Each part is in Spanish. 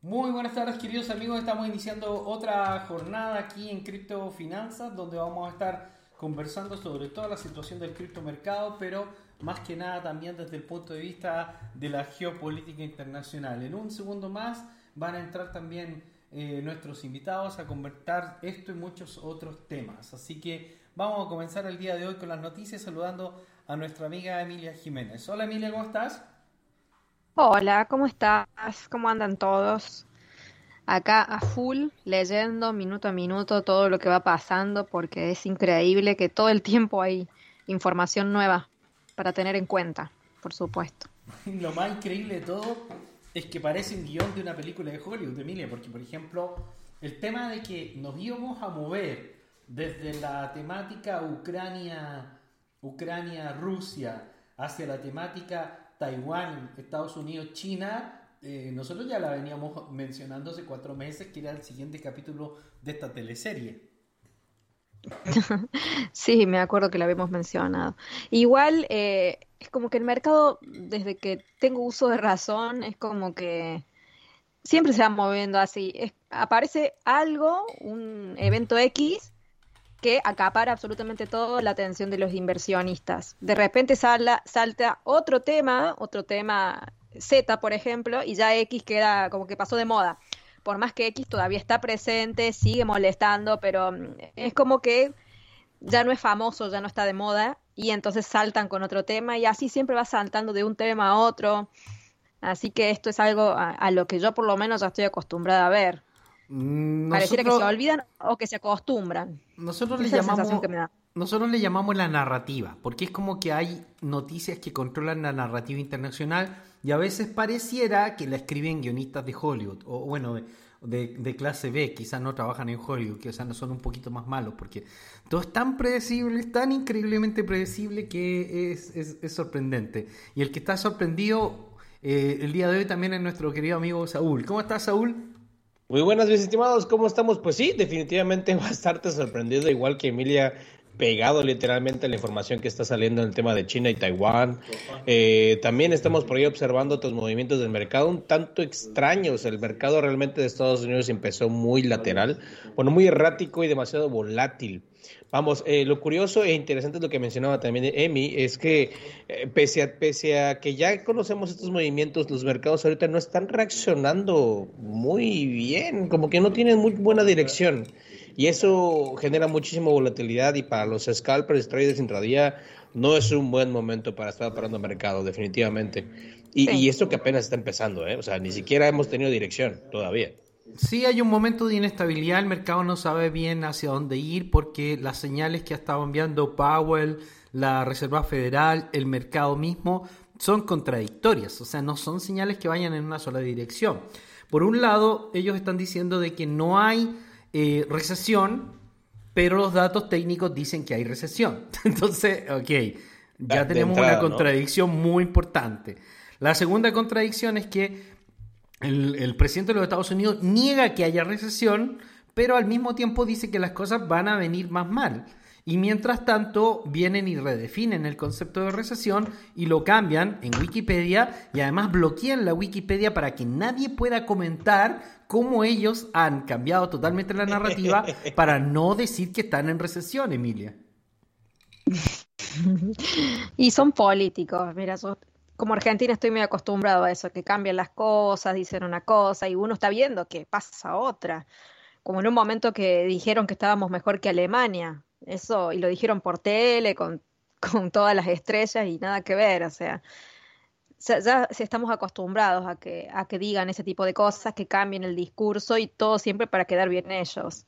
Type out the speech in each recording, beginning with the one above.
Muy buenas tardes queridos amigos, estamos iniciando otra jornada aquí en Cripto Finanzas donde vamos a estar conversando sobre toda la situación del criptomercado, pero más que nada también desde el punto de vista de la geopolítica internacional. En un segundo más van a entrar también eh, nuestros invitados a convertir esto y muchos otros temas. Así que vamos a comenzar el día de hoy con las noticias saludando a nuestra amiga Emilia Jiménez. Hola Emilia, ¿cómo estás? Hola, ¿cómo estás? ¿Cómo andan todos? Acá a full, leyendo minuto a minuto todo lo que va pasando, porque es increíble que todo el tiempo hay información nueva para tener en cuenta, por supuesto. Lo más increíble de todo es que parece un guion de una película de Hollywood, Emilia, porque por ejemplo, el tema de que nos íbamos a mover desde la temática Ucrania, Ucrania-Rusia, hacia la temática Taiwán, Estados Unidos, China, eh, nosotros ya la veníamos mencionando hace cuatro meses, que era el siguiente capítulo de esta teleserie. sí, me acuerdo que la habíamos mencionado. Igual, eh, es como que el mercado, desde que tengo uso de razón, es como que siempre se va moviendo así. aparece algo, un evento X, que acapara absolutamente todo la atención de los inversionistas. De repente salta otro tema, otro tema Z, por ejemplo, y ya X queda como que pasó de moda. Por más que X todavía está presente, sigue molestando, pero mm, es como que ya no es famoso, ya no está de moda, y entonces saltan con otro tema, y así siempre va saltando de un tema a otro. Así que esto es algo a lo que yo por lo menos ya estoy acostumbrada a ver. Mm, Pareciera que se olvidan o que se acostumbran. Nosotros le, llamamos, nosotros le llamamos la narrativa, porque es como que hay noticias que controlan la narrativa internacional y a veces pareciera que la escriben guionistas de Hollywood, o bueno, de, clase B, quizás no trabajan en Hollywood, quizás no son un poquito más malos, porque todo es tan predecible, es tan increíblemente predecible que es, es, sorprendente. Y el que está sorprendido eh, el día de hoy también es nuestro querido amigo Saúl. ¿Cómo estás, Saúl? Muy buenas, mis estimados, ¿cómo estamos? Pues sí, definitivamente va a estarte sorprendido, igual que Emilia, pegado literalmente a la información que está saliendo en el tema de China y Taiwán. Eh, también estamos por ahí observando otros movimientos del mercado un tanto extraños. El mercado realmente de Estados Unidos empezó muy lateral, bueno, muy errático y demasiado volátil. Vamos, eh, lo curioso e interesante es lo que mencionaba también Emi, es que eh, pese, a, pese a que ya conocemos estos movimientos, los mercados ahorita no están reaccionando muy bien, como que no tienen muy buena dirección. Y eso genera muchísima volatilidad y para los scalpers, traders intradía, no es un buen momento para estar parando mercado, definitivamente. Y, y esto que apenas está empezando, ¿eh? o sea, ni siquiera hemos tenido dirección todavía. Sí, hay un momento de inestabilidad, el mercado no sabe bien hacia dónde ir porque las señales que ha estado enviando Powell, la Reserva Federal, el mercado mismo, son contradictorias, o sea, no son señales que vayan en una sola dirección. Por un lado, ellos están diciendo de que no hay eh, recesión, pero los datos técnicos dicen que hay recesión. Entonces, ok, ya tenemos una contradicción muy importante. La segunda contradicción es que el, presidente de los Estados Unidos niega que haya recesión, pero al mismo tiempo dice que las cosas van a venir más mal. Y mientras tanto vienen y redefinen el concepto de recesión y lo cambian en Wikipedia y además bloquean la Wikipedia para que nadie pueda comentar cómo ellos han cambiado totalmente la narrativa para no decir que están en recesión, Emilia. Y son políticos, mira, como Argentina estoy muy acostumbrado a eso, que cambian las cosas, dicen una cosa y uno está viendo que pasa otra. Como en un momento que dijeron que estábamos mejor que Alemania, eso, y lo dijeron por tele, con, con todas las estrellas y nada que ver, o sea, ya estamos acostumbrados a que, a que digan ese tipo de cosas, que cambien el discurso y todo siempre para quedar bien ellos.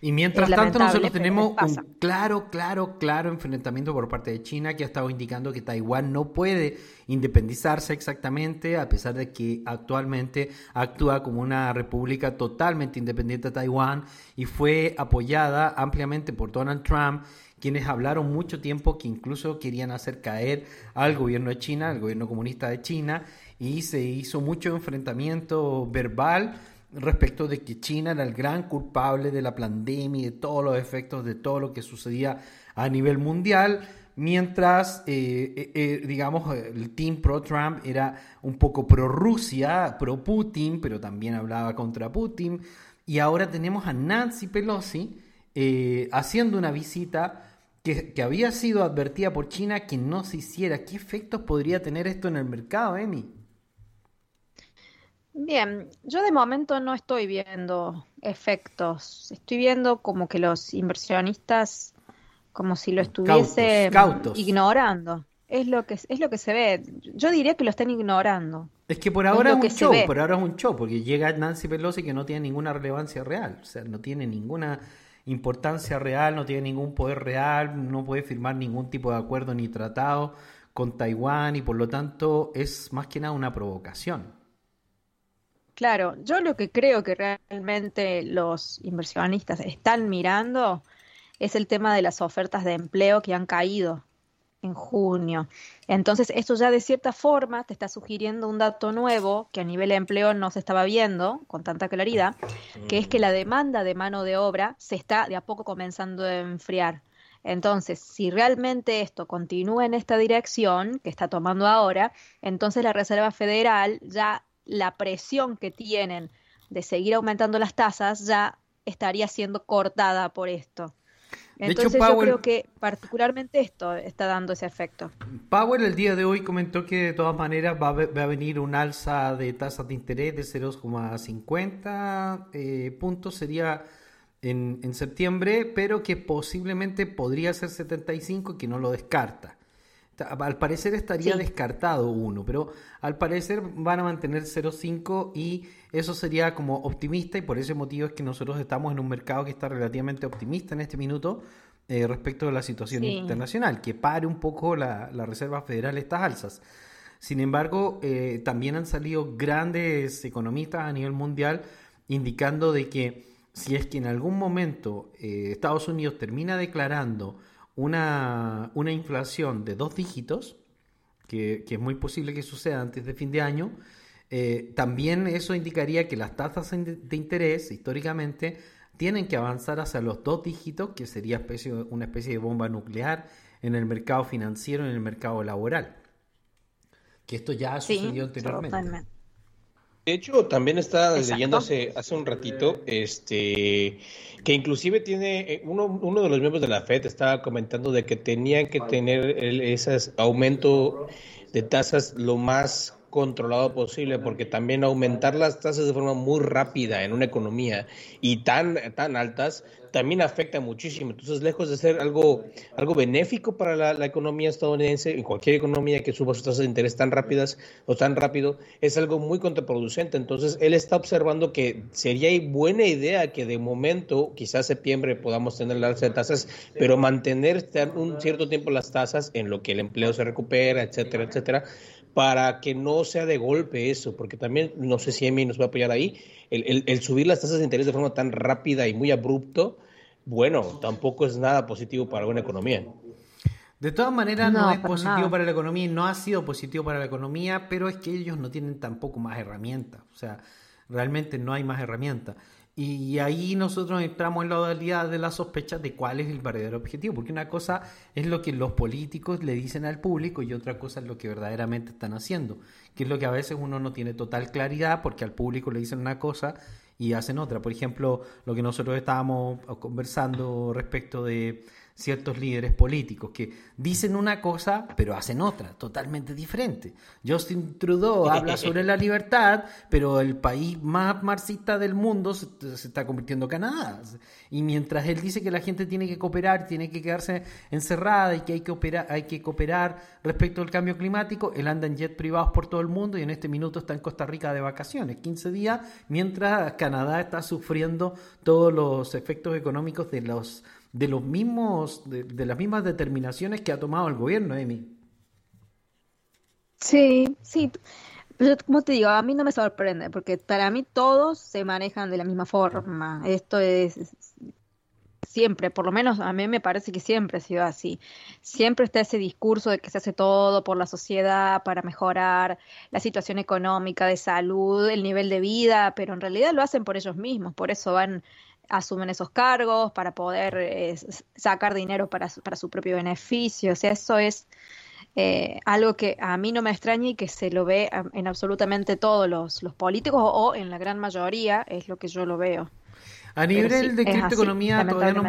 Y mientras tanto nosotros tenemos un claro, claro, claro enfrentamiento por parte de China que ha estado indicando que Taiwán no puede independizarse exactamente, a pesar de que actualmente actúa como una república totalmente independiente de Taiwán y fue apoyada ampliamente por Donald Trump quienes hablaron mucho tiempo que incluso querían hacer caer al gobierno de China, al gobierno comunista de China, y se hizo mucho enfrentamiento verbal respecto de que China era el gran culpable de la pandemia y de todos los efectos de todo lo que sucedía a nivel mundial, mientras, eh, eh, eh, digamos, el team pro-Trump era un poco pro-Rusia, pro-Putin, pero también hablaba contra Putin, y ahora tenemos a Nancy Pelosi haciendo una visita que, que, había sido advertida por China que no se hiciera. ¿Qué efectos podría tener esto en el mercado, Emi? Bien, yo de momento no estoy viendo efectos. Estoy viendo como que los inversionistas, como si lo estuviesen ignorando. Es lo que es lo que se ve. Yo diría que lo están ignorando. Es que por ahora es, un show, por ahora es un show, porque llega Nancy Pelosi que no tiene ninguna relevancia real, o sea, no tiene ninguna importancia real, no tiene ningún poder real, no puede firmar ningún tipo de acuerdo ni tratado con Taiwán y por lo tanto es más que nada una provocación. Claro, yo lo que creo que realmente los inversionistas están mirando es el tema de las ofertas de empleo que han caído en junio. Entonces, esto ya de cierta forma te está sugiriendo un dato nuevo que a nivel de empleo no se estaba viendo con tanta claridad, que es que la demanda de mano de obra se está de a poco comenzando a enfriar. Entonces, si realmente esto continúa en esta dirección que está tomando ahora, entonces la Reserva Federal ya la presión que tienen de seguir aumentando las tasas ya estaría siendo cortada por esto. Entonces yo creo que particularmente esto está dando ese efecto. Powell el día de hoy comentó que de todas maneras va a, venir un alza de tasas de interés de 0,50 eh, puntos, sería en, en septiembre, pero que posiblemente podría ser 75 que no lo descarta. Al parecer estaría descartado uno, pero al parecer van a mantener 0,5 y eso sería como optimista y por ese motivo es que nosotros estamos en un mercado que está relativamente optimista en este minuto eh, respecto de la situación internacional, que pare un poco la, Reserva Federal estas alzas. Sin embargo, eh, también han salido grandes economistas a nivel mundial indicando de que si es que en algún momento eh, Estados Unidos termina declarando una, una inflación de dos dígitos, que, es muy posible que suceda antes de fin de año, eh, también eso indicaría que las tasas de interés históricamente tienen que avanzar hacia los dos dígitos, que sería especie, una especie de bomba nuclear en el mercado financiero, en el mercado laboral. Que esto ya ha sucedido anteriormente. De hecho, también estaba leyendo hace, hace un ratito, este, que inclusive tiene, eh, uno, uno de los miembros de la FED estaba comentando de que tenían que tener ese aumento de tasas lo más controlado posible, porque también aumentar las tasas de forma muy rápida en una economía y tan, tan altas también afecta muchísimo. Entonces, lejos de ser algo, algo benéfico para la, economía estadounidense, en cualquier economía que suba sus tasas de interés tan rápidas o tan rápido, es algo muy contraproducente. Entonces, él está observando que sería buena idea que de momento, quizás septiembre, podamos tener la alza de tasas, pero mantener un cierto tiempo las tasas en lo que el empleo se recupera, etcétera, etcétera, para que no sea de golpe eso, porque también, no sé si Emi nos va a apoyar ahí, el, subir las tasas de interés de forma tan rápida y muy abrupto, bueno, tampoco es nada positivo para una economía. De todas maneras, no, es positivo para la economía y no ha sido positivo para la economía, pero es que ellos no tienen tampoco más herramientas. O sea, realmente no hay más herramientas. Y ahí nosotros entramos en la modalidad de la sospecha de cuál es el verdadero objetivo, porque una cosa es lo que los políticos le dicen al público y otra cosa es lo que verdaderamente están haciendo, que es lo que a veces uno no tiene total claridad porque al público le dicen una cosa y hacen otra. Por ejemplo, lo que nosotros estábamos conversando respecto de ciertos líderes políticos que dicen una cosa pero hacen otra, totalmente diferente. Justin Trudeau habla sobre la libertad, pero el país más marxista del mundo se, está convirtiendo en Canadá. Y mientras él dice que la gente tiene que cooperar, tiene que quedarse encerrada y que hay que, operar, hay que cooperar respecto al cambio climático, él anda en jet privados por todo el mundo y en este minuto está en Costa Rica de vacaciones, 15 días, mientras Canadá está sufriendo todos los efectos económicos de los de los mismos, de, las mismas determinaciones que ha tomado el gobierno, Emi. Sí, sí. Pero como te digo, a mí no me sorprende, porque para mí todos se manejan de la misma forma. Esto es siempre, por lo menos a mí me parece que siempre ha sido así. Siempre está ese discurso de que se hace todo por la sociedad para mejorar la situación económica, de salud, el nivel de vida, pero en realidad lo hacen por ellos mismos, por eso van asumen esos cargos para poder eh, sacar dinero para, para su propio beneficio. O sea, eso es eh, algo que a mí no me extraña y que se lo ve en absolutamente todos los, los políticos o en la gran mayoría, es lo que yo lo veo. A nivel de criptoeconomía todavía nos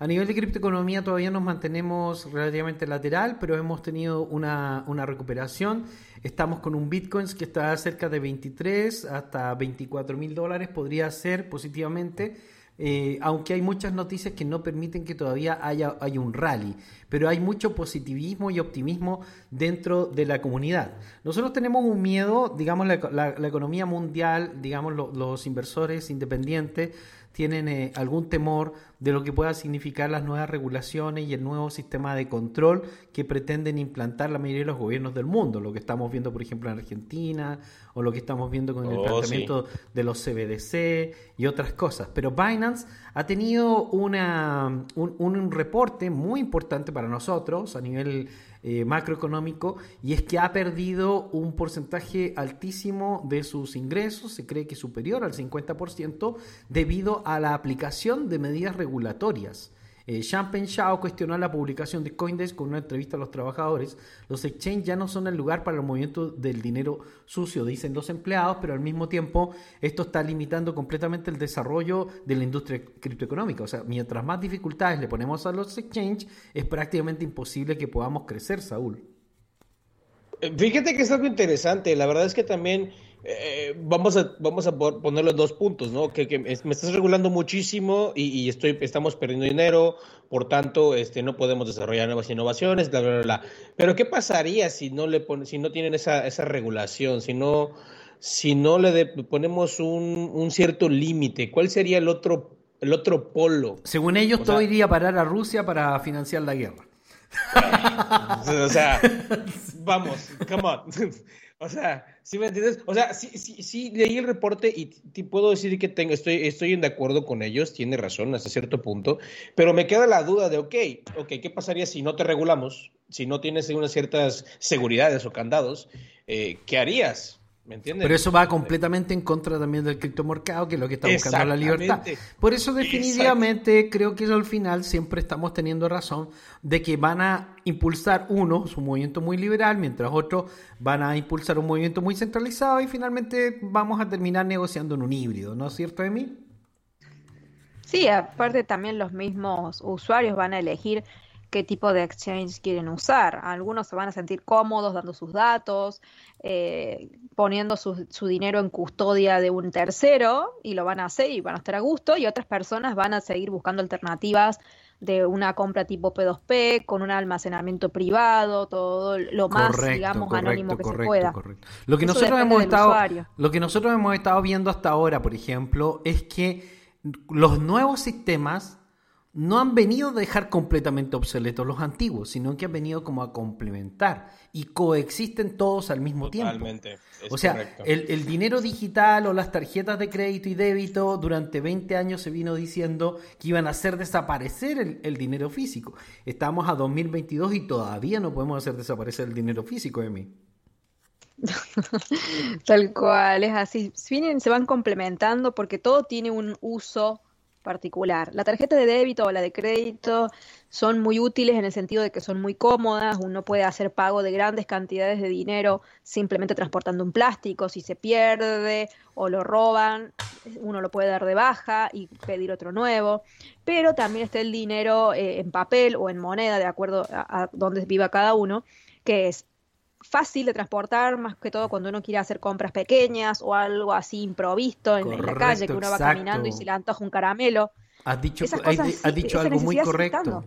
a nivel de criptoeconomía todavía nos mantenemos relativamente lateral, pero hemos tenido una, una recuperación. Estamos con un Bitcoin que está cerca de 23 hasta 24 mil dólares, podría ser positivamente eh, aunque hay muchas noticias que no permiten que todavía haya, un rally, pero hay mucho positivismo y optimismo dentro de la comunidad. Nosotros tenemos un miedo, digamos, la, economía mundial, digamos, los inversores independientes tienen eh, algún temor de lo que pueda significar las nuevas regulaciones y el nuevo sistema de control que pretenden implantar la mayoría de los gobiernos del mundo, lo que estamos viendo por ejemplo en Argentina o lo que estamos viendo con el oh, planteamiento de los CBDC y otras cosas. Pero Binance ha tenido una, un reporte muy importante para nosotros a nivel eh, macroeconómico y es que ha perdido un porcentaje altísimo de sus ingresos, se cree que superior al 50%, debido a la aplicación de medidas regulatorias. Eh, Shao cuestionó la publicación de Coindesk con una entrevista a los trabajadores. Los exchanges ya no son el lugar para el movimiento del dinero sucio, dicen los empleados, pero al mismo tiempo esto está limitando completamente el desarrollo de la industria criptoeconómica. O sea, mientras más dificultades le ponemos a los exchanges, es prácticamente imposible que podamos crecer, Saúl. Eh, fíjate que es algo interesante. La verdad es que también eh, vamos a vamos a ponerlo en dos puntos, ¿no? Que, me estás regulando muchísimo y, estoy estamos perdiendo dinero, por tanto, este no podemos desarrollar nuevas innovaciones, bla bla bla. Pero qué pasaría si no le si no tienen esa esa regulación, si no si no le ponemos un, un cierto límite? ¿Cuál sería el otro el otro polo? Según ellos, todo iría a parar a Rusia para financiar la guerra. o sea, vamos, come on. O sea, ¿sí me entiendes? O sea, sí, sí, sí leí el reporte y te puedo decir que tengo, estoy, estoy de acuerdo con ellos, tiene razón hasta cierto punto, pero me queda la duda de, ok, ok, ¿qué pasaría si no te regulamos? Si no tienes unas ciertas seguridades o candados, eh, ¿qué harías? Pero eso va completamente en contra también del criptomercado, que es lo que está buscando la libertad. Por eso definitivamente creo que al final siempre estamos teniendo razón de que van a impulsar uno su movimiento muy liberal, mientras otros van a impulsar un movimiento muy centralizado y finalmente vamos a terminar negociando en un híbrido, ¿no es cierto, Emi? Sí, aparte también los mismos usuarios van a elegir qué tipo de exchange quieren usar. Algunos se van a sentir cómodos dando sus datos, eh, poniendo su, su, dinero en custodia de un tercero y lo van a hacer y van a estar a gusto y otras personas van a seguir buscando alternativas de una compra tipo P2P con un almacenamiento privado, todo lo más digamos anónimo que se pueda. Lo que nosotros hemos estado lo que nosotros hemos estado viendo hasta ahora, por ejemplo, es que los nuevos sistemas no han venido a dejar completamente obsoletos los antiguos, sino que han venido como a complementar y coexisten todos al mismo Totalmente, tiempo. O sea, el, dinero digital o las tarjetas de crédito y débito durante 20 años se vino diciendo que iban a hacer desaparecer el, dinero físico. Estamos a 2022 y todavía no podemos hacer desaparecer el dinero físico, Emi. Tal cual, es así. Vienen, se van complementando porque todo tiene un uso particular. La tarjeta de débito o la de crédito son muy útiles en el sentido de que son muy cómodas, uno puede hacer pago de grandes cantidades de dinero simplemente transportando un plástico, si se pierde o lo roban, uno lo puede dar de baja y pedir otro nuevo, pero también está el dinero eh, en papel o en moneda, de acuerdo a, a donde viva cada uno, que es fácil de transportar, más que todo cuando uno quiere hacer compras pequeñas o algo así improvisto en, la calle, que uno va caminando y se le antoja un caramelo. Has dicho, dicho algo muy correcto.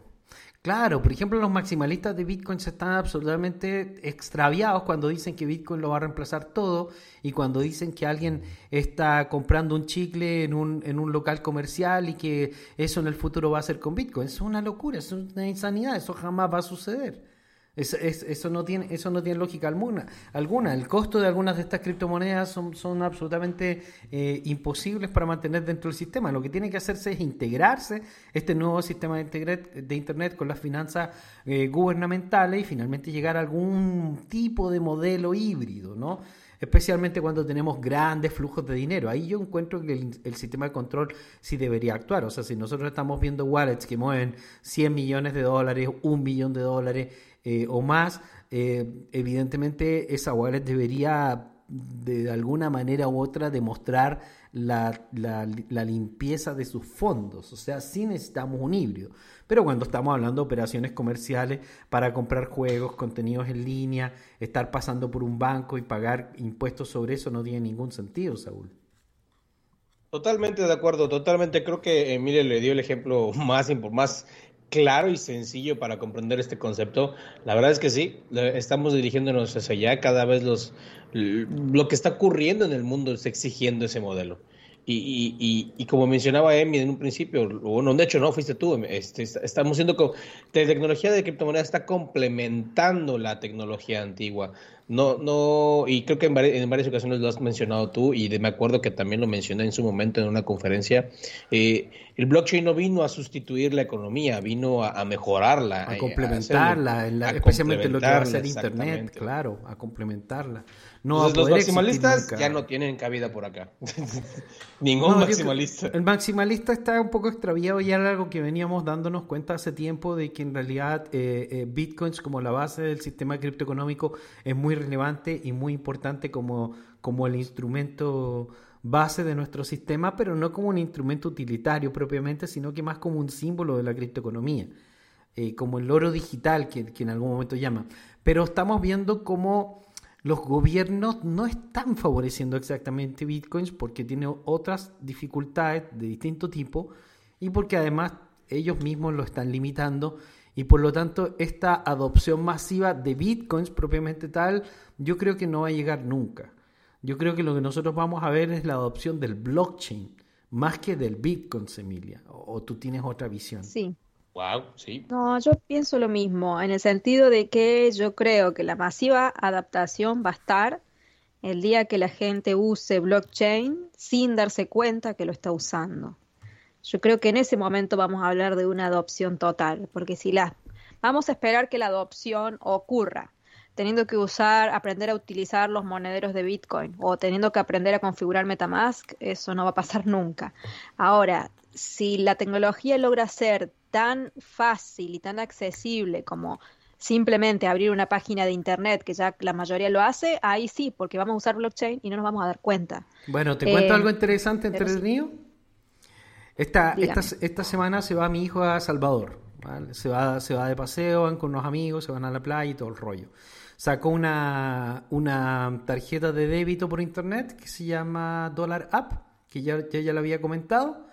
Claro, por ejemplo, los maximalistas de Bitcoin se están absolutamente extraviados cuando dicen que Bitcoin lo va a reemplazar todo y cuando dicen que alguien está comprando un chicle en un, en un local comercial y que eso en el futuro va a ser con Bitcoin. Es una locura, es una insanidad, eso jamás va a suceder. Eso, no tiene, eso no tiene lógica alguna. alguna. El costo de algunas de estas criptomonedas son, son absolutamente eh, imposibles para mantener dentro del sistema. Lo que tiene que hacerse es integrarse este nuevo sistema de Internet, de internet con las finanzas eh, gubernamentales y finalmente llegar a algún tipo de modelo híbrido, ¿no? especialmente cuando tenemos grandes flujos de dinero. Ahí yo encuentro que el, sistema de control sí debería actuar. O sea, si nosotros estamos viendo wallets que mueven 100 millones de dólares, un millón de dólares eh, o más, eh, evidentemente esa wallet debería de alguna manera u otra demostrar la, la, limpieza de sus fondos. O sea, sí necesitamos un híbrido. Pero cuando estamos hablando de operaciones comerciales para comprar juegos, contenidos en línea, estar pasando por un banco y pagar impuestos sobre eso no tiene ningún sentido, Saúl. Totalmente de acuerdo, totalmente. Creo que Emilio le dio el ejemplo más, más claro y sencillo para comprender este concepto. La verdad es que sí, estamos dirigiéndonos hacia allá. Cada vez los, lo que está ocurriendo en el mundo está exigiendo ese modelo. Y, y, y, como mencionaba Emi en un principio, bueno, de hecho no, fuiste tú, este, estamos siendo la tecnología de criptomonedas está complementando la tecnología antigua. No, no, y creo que en, en varias ocasiones lo has mencionado tú, y me acuerdo que también lo mencioné en su momento en una conferencia. Eh, el blockchain no vino a sustituir la economía, vino a, mejorarla. A complementarla, especialmente lo que va a hacer Internet, claro, a complementarla. No los maximalistas ya no tienen cabida por acá. Ningún maximalista. El maximalista está un poco extraviado y era algo que veníamos dándonos cuenta hace tiempo de que en realidad eh, eh, bitcoins como la base del sistema criptoeconómico es muy relevante y muy importante como, como el instrumento base de nuestro sistema, pero no como un instrumento utilitario propiamente, sino que más como un símbolo de la criptoeconomía, eh, como el oro digital que, que en algún momento llama. Pero estamos viendo cómo los gobiernos no están favoreciendo exactamente bitcoins porque tiene otras dificultades de distinto tipo y porque además ellos mismos lo están limitando y por lo tanto esta adopción masiva de bitcoins propiamente tal yo creo que no va a llegar nunca. Yo creo que lo que nosotros vamos a ver es la adopción del blockchain más que del bitcoin, Emilia. O, o tú tienes otra visión. Sí, Wow, sí. No, yo pienso lo mismo, en el sentido de que yo creo que la masiva adaptación va a estar el día que la gente use blockchain sin darse cuenta que lo está usando. Yo creo que en ese momento vamos a hablar de una adopción total, porque si la vamos a esperar que la adopción ocurra, teniendo que usar, aprender a utilizar los monederos de Bitcoin o teniendo que aprender a configurar MetaMask, eso no va a pasar nunca. Ahora, si la tecnología logra ser tan fácil y tan accesible como simplemente abrir una página de internet, que ya la mayoría lo hace, ahí sí, porque vamos a usar blockchain y no nos vamos a dar cuenta. Bueno, te cuento eh, algo interesante, entretenido. Esta, esta, esta, semana se va mi hijo a Salvador. Se, va, se va de paseo, van con unos amigos, se van a la playa y todo el rollo. Sacó una, una tarjeta de débito por internet que se llama Dollar App, que ya, ya, ya lo había comentado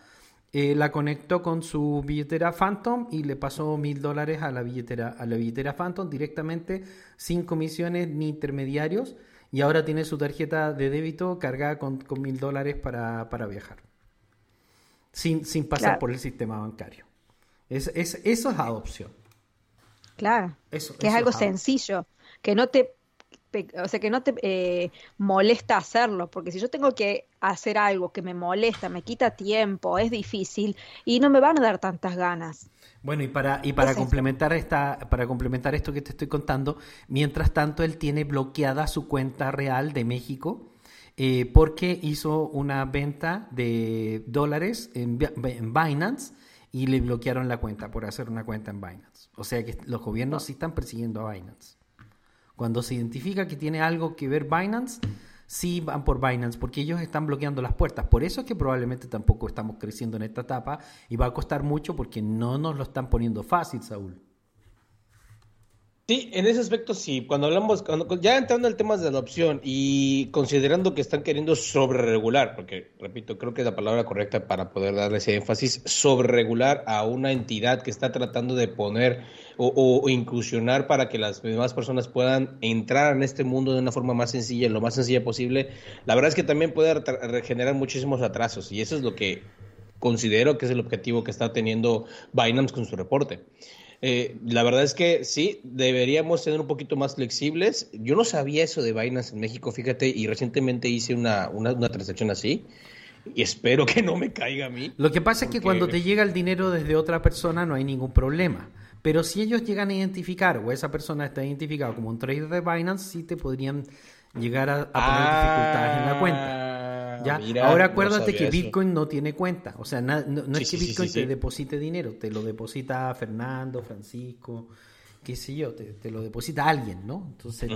eh, la conectó con su billetera Phantom y le pasó mil dólares a la billetera, a la billetera Phantom directamente, sin comisiones ni intermediarios, y ahora tiene su tarjeta de débito cargada con mil dólares para, viajar, sin, sin pasar por el sistema bancario. Es, es, eso es adopción. Claro, eso, que es algo sencillo, que no te o sea, que no te eh, molesta hacerlo, porque si yo tengo que hacer algo que me molesta, me quita tiempo, es difícil y no me van a dar tantas ganas. Bueno, y para, y para complementar esta, para complementar esto que te estoy contando, mientras tanto él tiene bloqueada su cuenta real de México. Eh, porque hizo una venta de dólares en, en Binance y le bloquearon la cuenta por hacer una cuenta en Binance. O sea que los gobiernos sí están persiguiendo a Binance. Cuando se identifica que tiene algo que ver Binance, sí van por Binance, porque ellos están bloqueando las puertas. Por eso es que probablemente tampoco estamos creciendo en esta etapa y va a costar mucho porque no nos lo están poniendo fácil, Saúl. Sí, en ese aspecto sí. Cuando hablamos, ya entrando en el tema de adopción y considerando que están queriendo sobreregular, porque repito, creo que es la palabra correcta para poder darle ese énfasis, sobreregular a una entidad que está tratando de poner o, inclusionar para que las demás personas puedan entrar en este mundo de una forma más sencilla, lo más sencilla posible, la verdad es que también puede generar muchísimos atrasos y eso es lo que considero que es el objetivo que está teniendo Binance con su reporte. Eh, la verdad es que sí, deberíamos ser un poquito más flexibles. Yo no sabía eso de Binance en México, fíjate, y recientemente hice una, una, una transacción así. Y espero que no me caiga a mí. Lo que pasa es que cuando te llega el dinero desde otra persona no hay ningún problema. Pero si ellos llegan a identificar o esa persona está identificada como un trader de Binance, sí te podrían llegar a, poner dificultades en la cuenta. ¿Ya? Ahora acuérdate que Bitcoin no tiene cuenta. O sea, no, es que Bitcoin te deposite dinero, te lo deposita Fernando, Francisco, qué sé yo, te, lo deposita alguien, ¿no? Entonces,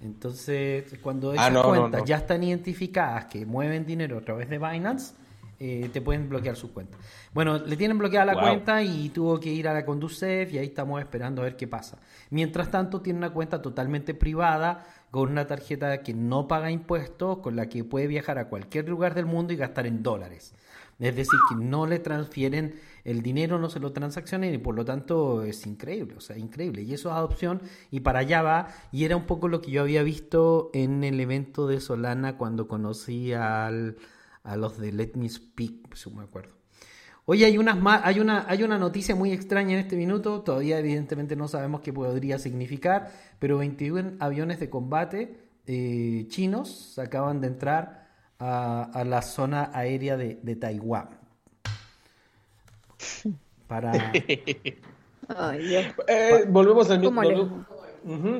entonces cuando ah, esas cuentas ya están identificadas que mueven dinero a través de Binance, eh, te pueden bloquear su cuenta. Bueno, le tienen bloqueada la cuenta y tuvo que ir a la Conducef y ahí estamos esperando a ver qué pasa. Mientras tanto, tiene una cuenta totalmente privada con una tarjeta que no paga impuestos, con la que puede viajar a cualquier lugar del mundo y gastar en dólares. Es decir, que no le transfieren el dinero, no se lo transaccionen y por lo tanto es increíble, o sea, increíble. Y eso es adopción y para allá va. Y era un poco lo que yo había visto en el evento de Solana cuando conocí al a los de Let Me Speak, si me acuerdo. Oye, hay, unas hay, una, hay una noticia muy extraña en este minuto, todavía evidentemente no sabemos qué podría significar, pero 21 aviones de combate eh, chinos acaban de entrar a, la zona aérea de, Taiwán. Para... Eh, volvemos al mismo...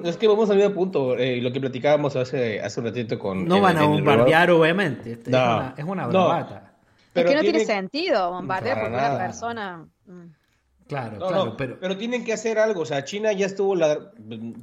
Es que vamos al mismo punto, eh, lo que platicábamos hace, hace un ratito con... No van a bombardear, obviamente, este, es, una, es una bravata. Es que no tiene sentido bombardear por una persona... Claro, claro, pero... pero tienen que hacer algo, o sea, China ya estuvo, la...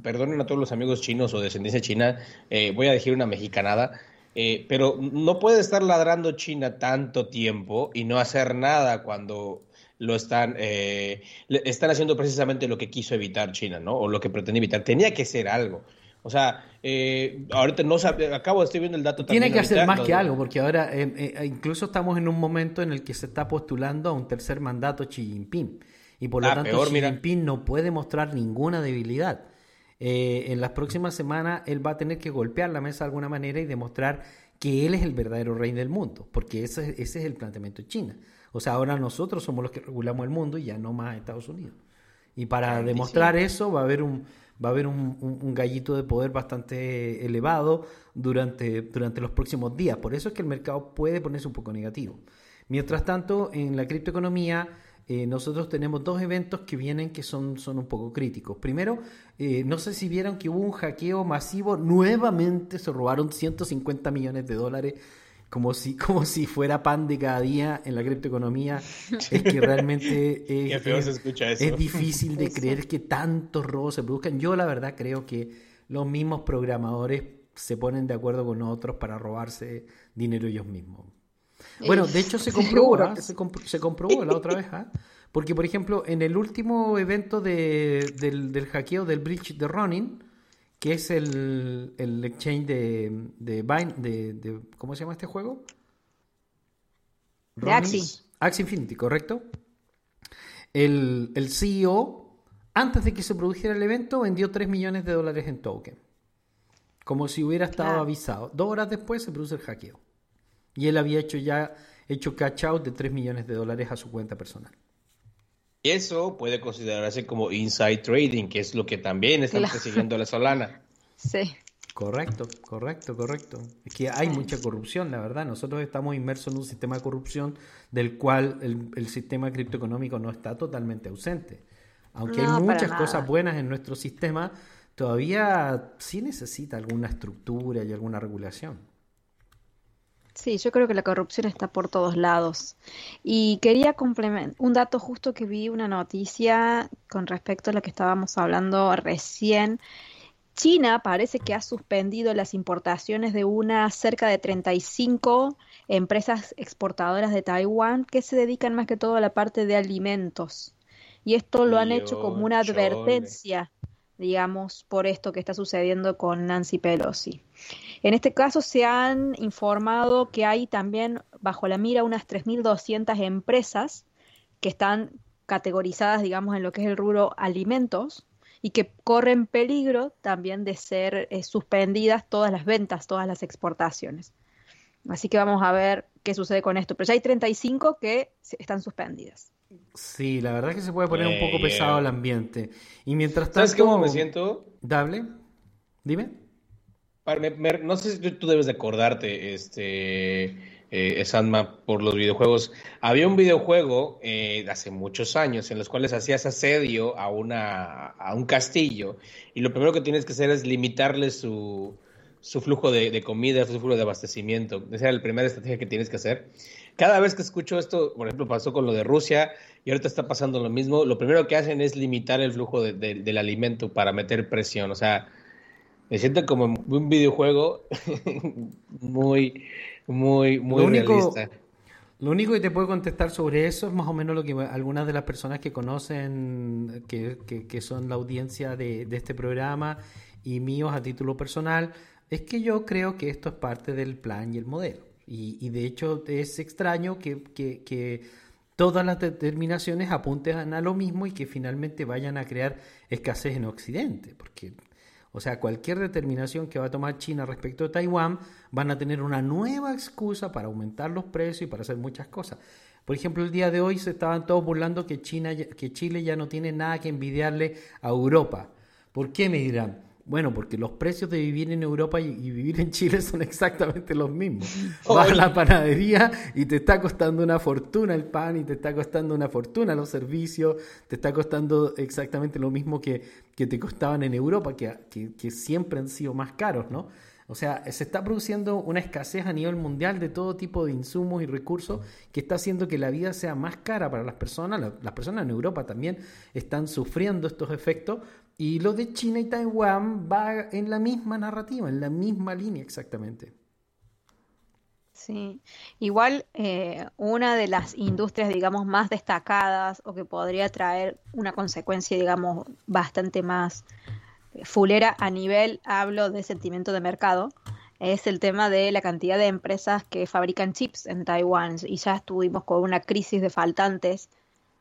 perdonen a todos los amigos chinos o descendencia china, eh, voy a decir una mexicanada, eh, pero no puede estar ladrando China tanto tiempo y no hacer nada cuando lo están, eh, están haciendo precisamente lo que quiso evitar China, ¿no? O lo que pretende evitar. Tenía que ser algo. O sea, eh, ahorita no acabo de estar viendo el dato. Tiene que hacer más que algo, porque ahora eh, incluso estamos en un momento en el que se está postulando a un tercer mandato Xi Jinping. Y por lo ah, tanto, Xi Jinping no puede mostrar ninguna debilidad. en las próximas semanas él va a tener que golpear la mesa de alguna manera y demostrar que él es el verdadero rey del mundo, porque ese, ese es el planteamiento de China. O sea, ahora nosotros somos los que regulamos el mundo y ya no más Estados Unidos. Y para demostrar eso va a haber un va a haber un, gallito de poder bastante elevado durante, durante los próximos días. Por eso es que el mercado puede ponerse un poco negativo. Mientras tanto, en la criptoeconomía eh, nosotros tenemos dos eventos que vienen que son, son un poco críticos. Primero, eh, no sé si vieron que hubo un hackeo masivo, nuevamente se robaron 150 millones de dólares como si, como si fuera pan de cada día en la criptoeconomía, es que realmente es, difícil de creer que tantos robos se produzcan. Yo la verdad creo que los mismos programadores se ponen de acuerdo con otros para robarse dinero ellos mismos. Bueno, de hecho se comprobó, ¿ah? se, comprobó la otra vez, ¿ah? porque por ejemplo en el último evento de, del, del hackeo del bridge de Ronin, que es el, el exchange de, de, de, ¿Cómo se llama este juego? De Axie. Axie Infinity, ¿correcto? El, el, CEO, antes de que se produjera el evento, vendió 3 millones de dólares en token. Como si hubiera estado avisado. Dos horas después se produce el hackeo. Y él había hecho ya hecho catch out de 3 millones de dólares a su cuenta personal. Eso puede considerarse como inside trading, que es lo que también está persiguiendo la Solana. Sí. Correcto, correcto, correcto. Es que hay mucha corrupción, la verdad. Nosotros estamos inmersos en un sistema de corrupción del cual el, sistema criptoeconómico no está totalmente ausente. Aunque hay muchas cosas buenas en nuestro sistema, todavía sí necesita alguna estructura y alguna regulación. Sí, yo creo que la corrupción está por todos lados. Y quería complementar un dato justo que vi, una noticia con respecto a lo que estábamos hablando recién. China parece que ha suspendido las importaciones de una cerca de 35 empresas exportadoras de Taiwán que se dedican más que todo a la parte de alimentos. Y esto lo han hecho como una advertencia digamos, por esto que está sucediendo con Nancy Pelosi. En este caso se han informado que hay también bajo la mira unas 3.200 empresas que están categorizadas, digamos, en lo que es el rubro alimentos y que corren peligro también de ser eh, suspendidas todas las ventas, todas las exportaciones. Así que vamos a ver qué sucede con esto. Pero ya hay 35 que están suspendidas. Sí, la verdad es que se puede poner un poco pesado el ambiente. Y mientras tanto... ¿Sabes cómo me siento? Dable, dime. No sé si tú debes de acordarte, este, eh, Sandma, por los videojuegos. Había un videojuego eh, hace muchos años en los cuales hacías asedio a, una, a un castillo y lo primero que tienes que hacer es limitarle su, su flujo de, comida, su flujo de abastecimiento. Esa era la primera estrategia que tienes que hacer. Cada vez que escucho esto, por ejemplo, pasó con lo de Rusia y ahorita está pasando lo mismo, lo primero que hacen es limitar el flujo de, del alimento para meter presión. O sea, me siento como un videojuego muy, muy, muy lo realista. lo único que te puedo contestar sobre eso es más o menos lo que algunas de las personas que conocen, que, que, que son la audiencia de, de este programa y míos a título personal, es que yo creo que esto es parte del plan y el modelo. Y, de hecho es extraño que, que, todas las determinaciones apunten a lo mismo y que finalmente vayan a crear escasez en Occidente. Porque, o sea, cualquier determinación que va a tomar China respecto a Taiwán van a tener una nueva excusa para aumentar los precios y para hacer muchas cosas. Por ejemplo, el día de hoy se estaban todos burlando que, China, que Chile ya no tiene nada que envidiarle a Europa. ¿Por qué me dirán? Bueno, porque los precios de vivir en Europa y, vivir en Chile son exactamente los mismos. Vas a la panadería y te está costando una fortuna el pan y te está costando una fortuna los servicios, te está costando exactamente lo mismo que, que te costaban en Europa, que, que, siempre han sido más caros, ¿no? O sea, se está produciendo una escasez a nivel mundial de todo tipo de insumos y recursos que está haciendo que la vida sea más cara para las personas. las personas en Europa también están sufriendo estos efectos y lo de China y Taiwán va en la misma narrativa, en la misma línea exactamente. Sí, igual eh, una de las industrias, digamos, más destacadas o que podría traer una consecuencia, digamos, bastante más fulera a nivel, hablo de sentimiento de mercado, es el tema de la cantidad de empresas que fabrican chips en Taiwán. Y ya estuvimos con una crisis de faltantes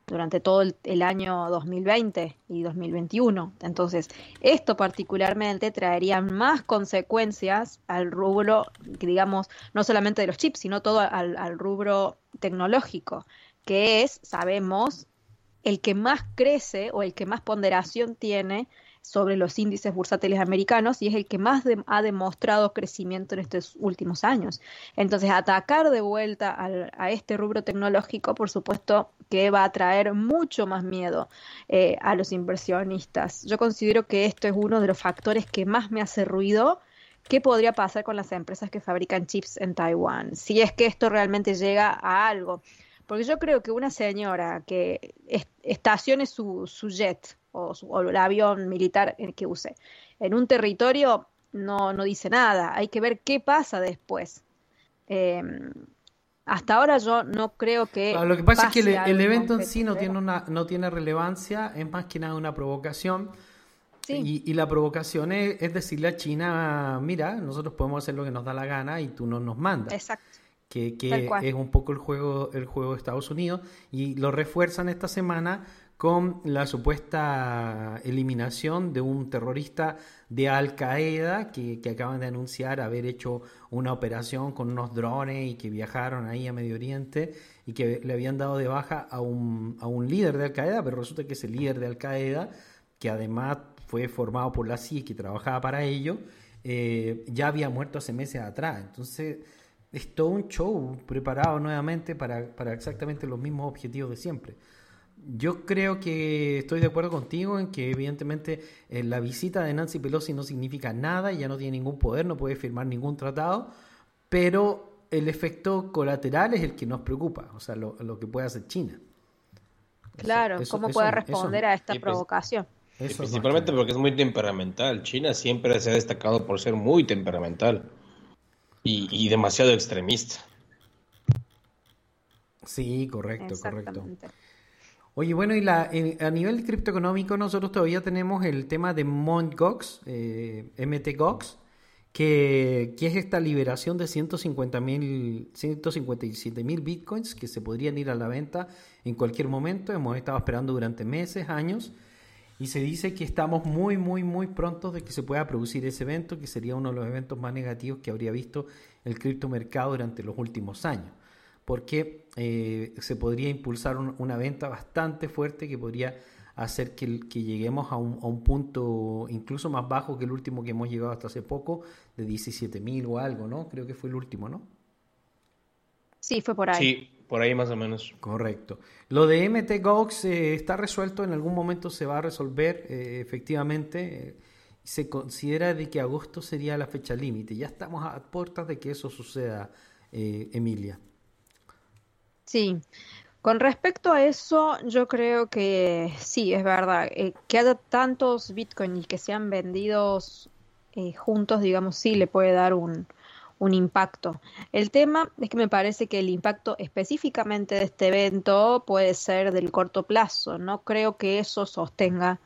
durante todo el, año 2020 y 2021. Entonces, esto particularmente traería más consecuencias al rubro, digamos, no solamente de los chips, sino todo al, al rubro tecnológico, que es, sabemos, el que más crece o el que más ponderación tiene sobre los índices bursátiles americanos y es el que más ha demostrado crecimiento en estos últimos años. Entonces, atacar de vuelta a este rubro tecnológico, por supuesto, que va a traer mucho más miedo eh, a los inversionistas. Yo considero que esto es uno de los factores que más me hace ruido. ¿Qué podría pasar con las empresas que fabrican chips en Taiwán? Si es que esto realmente llega a algo. Porque yo creo que una señora que estacione su, su jet o, el avión militar que use. En un territorio no, no dice nada, hay que ver qué pasa después. Em, hasta ahora yo no creo que... lo que pasa es que el, evento en sí no tiene, una, no tiene relevancia, es más que nada una provocación. Y, la provocación es, decirle a China, mira, nosotros podemos hacer lo que nos da la gana y tú no nos mandas. Exacto. Que, que es un poco el juego, el juego de Estados Unidos y lo refuerzan esta semana con la supuesta eliminación de un terrorista de Al Qaeda que, acaban de anunciar haber hecho una operación con unos drones y que viajaron ahí a Medio Oriente y que le habían dado de baja a un, a un líder de Al Qaeda, pero resulta que ese líder de Al Qaeda, que además fue formado por la CIA y que trabajaba para ello, eh, ya había muerto hace meses atrás. Entonces es todo un show preparado nuevamente para, para exactamente los mismos objetivos de siempre. Yo creo que estoy de acuerdo contigo en que evidentemente eh, la visita de Nancy Pelosi no significa nada, ya no tiene ningún poder, no puede firmar ningún tratado, pero el efecto colateral es el que nos preocupa, o sea, lo, que puede hacer China. Claro, cómo puede responder a esta pues, provocación. principalmente porque es muy temperamental. China siempre se ha destacado por ser muy temperamental y, demasiado extremista. Sí, correcto, correcto. Oye, bueno, y la, a nivel criptoeconómico nosotros todavía tenemos el tema de Mt. Gox, eh, MTGOX, que, es esta liberación de 150 157 mil bitcoins que se podrían ir a la venta en cualquier momento. Hemos estado esperando durante meses, años, y se dice que estamos muy, muy, muy prontos de que se pueda producir ese evento, que sería uno de los eventos más negativos que habría visto el criptomercado durante los últimos años. porque eh, se podría impulsar una venta bastante fuerte que podría hacer que, lleguemos a un, a un, punto incluso más bajo que el último que hemos llegado hasta hace poco, de 17.000 o algo, ¿no? Creo que fue el último, ¿no? Sí, fue por ahí. Sí, por ahí más o menos. Correcto. Lo de MT Gox eh, está resuelto, en algún momento se va a resolver, eh, efectivamente. se considera de que agosto sería la fecha límite. Ya estamos a puertas de que eso suceda, eh, Emilia. Sí, con respecto a eso, yo creo que sí, es verdad. que haya tantos Bitcoin y que sean vendidos juntos, digamos, sí le puede dar un, un impacto. El tema es que me parece que el impacto específicamente de este evento puede ser del corto plazo. No creo que eso sostenga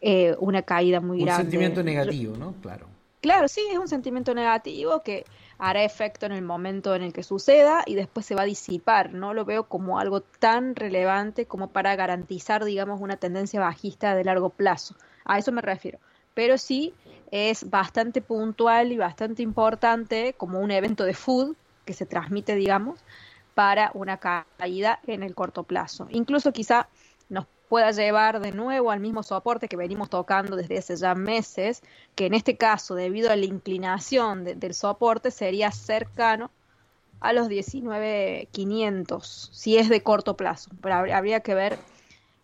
eh, una caída muy grande. Un sentimiento negativo, ¿no? Claro. Claro, sí, es un sentimiento negativo que hará efecto en el momento en el que suceda y después se va a disipar. No lo veo como algo tan relevante como para garantizar, digamos, una tendencia bajista de largo plazo. A eso me refiero. Pero sí es bastante puntual y bastante importante como un evento de food que se transmite, digamos, para una caída en el corto plazo. Incluso quizá pueda llevar de nuevo al mismo soporte que venimos tocando desde hace ya meses, que en este caso, debido a la inclinación del soporte, sería cercano a los 19.500, si es de corto plazo. Pero habría que ver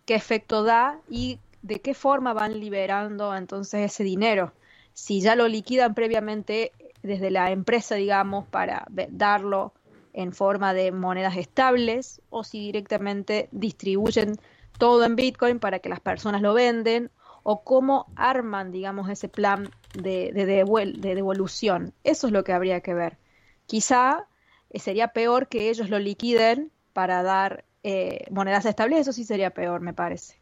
qué efecto da y de qué forma van liberando entonces ese dinero si ya lo liquidan previamente desde la empresa, digamos, para darlo en forma de monedas estables o si directamente distribuyen todo en Bitcoin para que las personas lo venden o cómo arman, digamos, ese plan de, de, devolución. Eso es lo que habría que ver. Quizá eh, sería peor que ellos lo liquiden para dar eh, monedas estables, eso sí sería peor, me parece.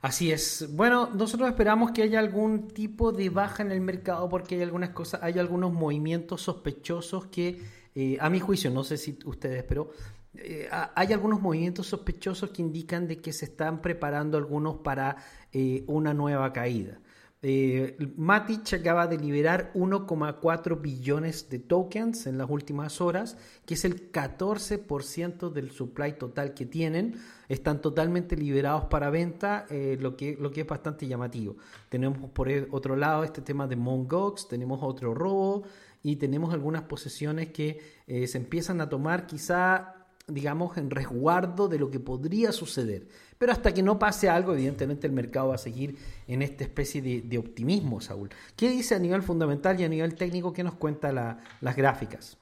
Así es. Bueno, nosotros esperamos que haya algún tipo de baja en el mercado porque hay algunas cosas, hay algunos movimientos sospechosos que, eh, a mi juicio, no sé si ustedes, pero eh, hay algunos movimientos sospechosos que indican de que se están preparando algunos para eh, una nueva caída. Eh, Matic acaba de liberar 1,4 billones de tokens en las últimas horas, que es el 14% del supply total que tienen. Están totalmente liberados para venta, eh, lo, que, lo que es bastante llamativo. Tenemos por e, otro lado este tema de Mongox, tenemos otro robo y tenemos algunas posesiones que se empiezan a tomar quizá digamos, en resguardo de lo que podría suceder. Pero hasta que no pase algo, evidentemente el mercado va a seguir en esta especie de, optimismo, Saúl. ¿Qué dice a nivel fundamental y a nivel técnico? ¿Qué nos cuenta las gráficas?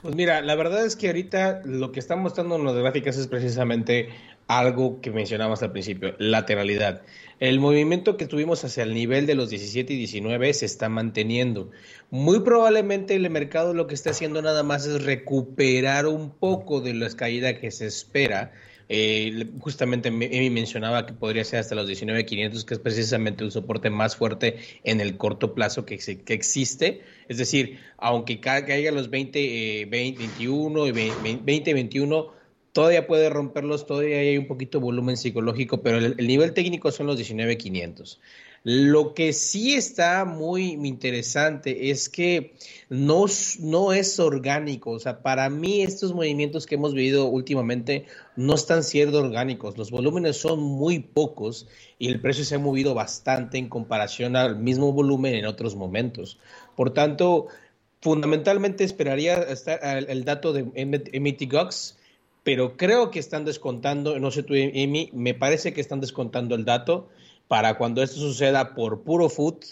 Pues mira, la verdad es que ahorita lo que están mostrando en las gráficas es precisamente algo que mencionamos al principio, lateralidad. El movimiento que tuvimos hacia el nivel de los 17 y 19 se está manteniendo. Muy probablemente el mercado lo que está haciendo nada más es recuperar un poco de la caída que se espera. Eh, justamente Emi mencionaba que podría ser hasta los 19.500, que es precisamente un soporte más fuerte en el corto plazo que, que existe. Es decir, aunque caiga los 20, 21 y 20, 21, todavía puede romperlos, todavía hay un poquito de volumen psicológico, pero el, nivel técnico son los 19,500. Lo que sí está muy interesante es que no, no es orgánico. O sea, para mí estos movimientos que hemos vivido últimamente no están siendo orgánicos. Los volúmenes son muy pocos y el precio se ha movido bastante en comparación al mismo volumen en otros momentos. Por tanto, fundamentalmente esperaría estar el, dato de MTGOX pero creo que están descontando, no sé tú, Amy, me parece que están descontando el dato para cuando esto suceda por puro food,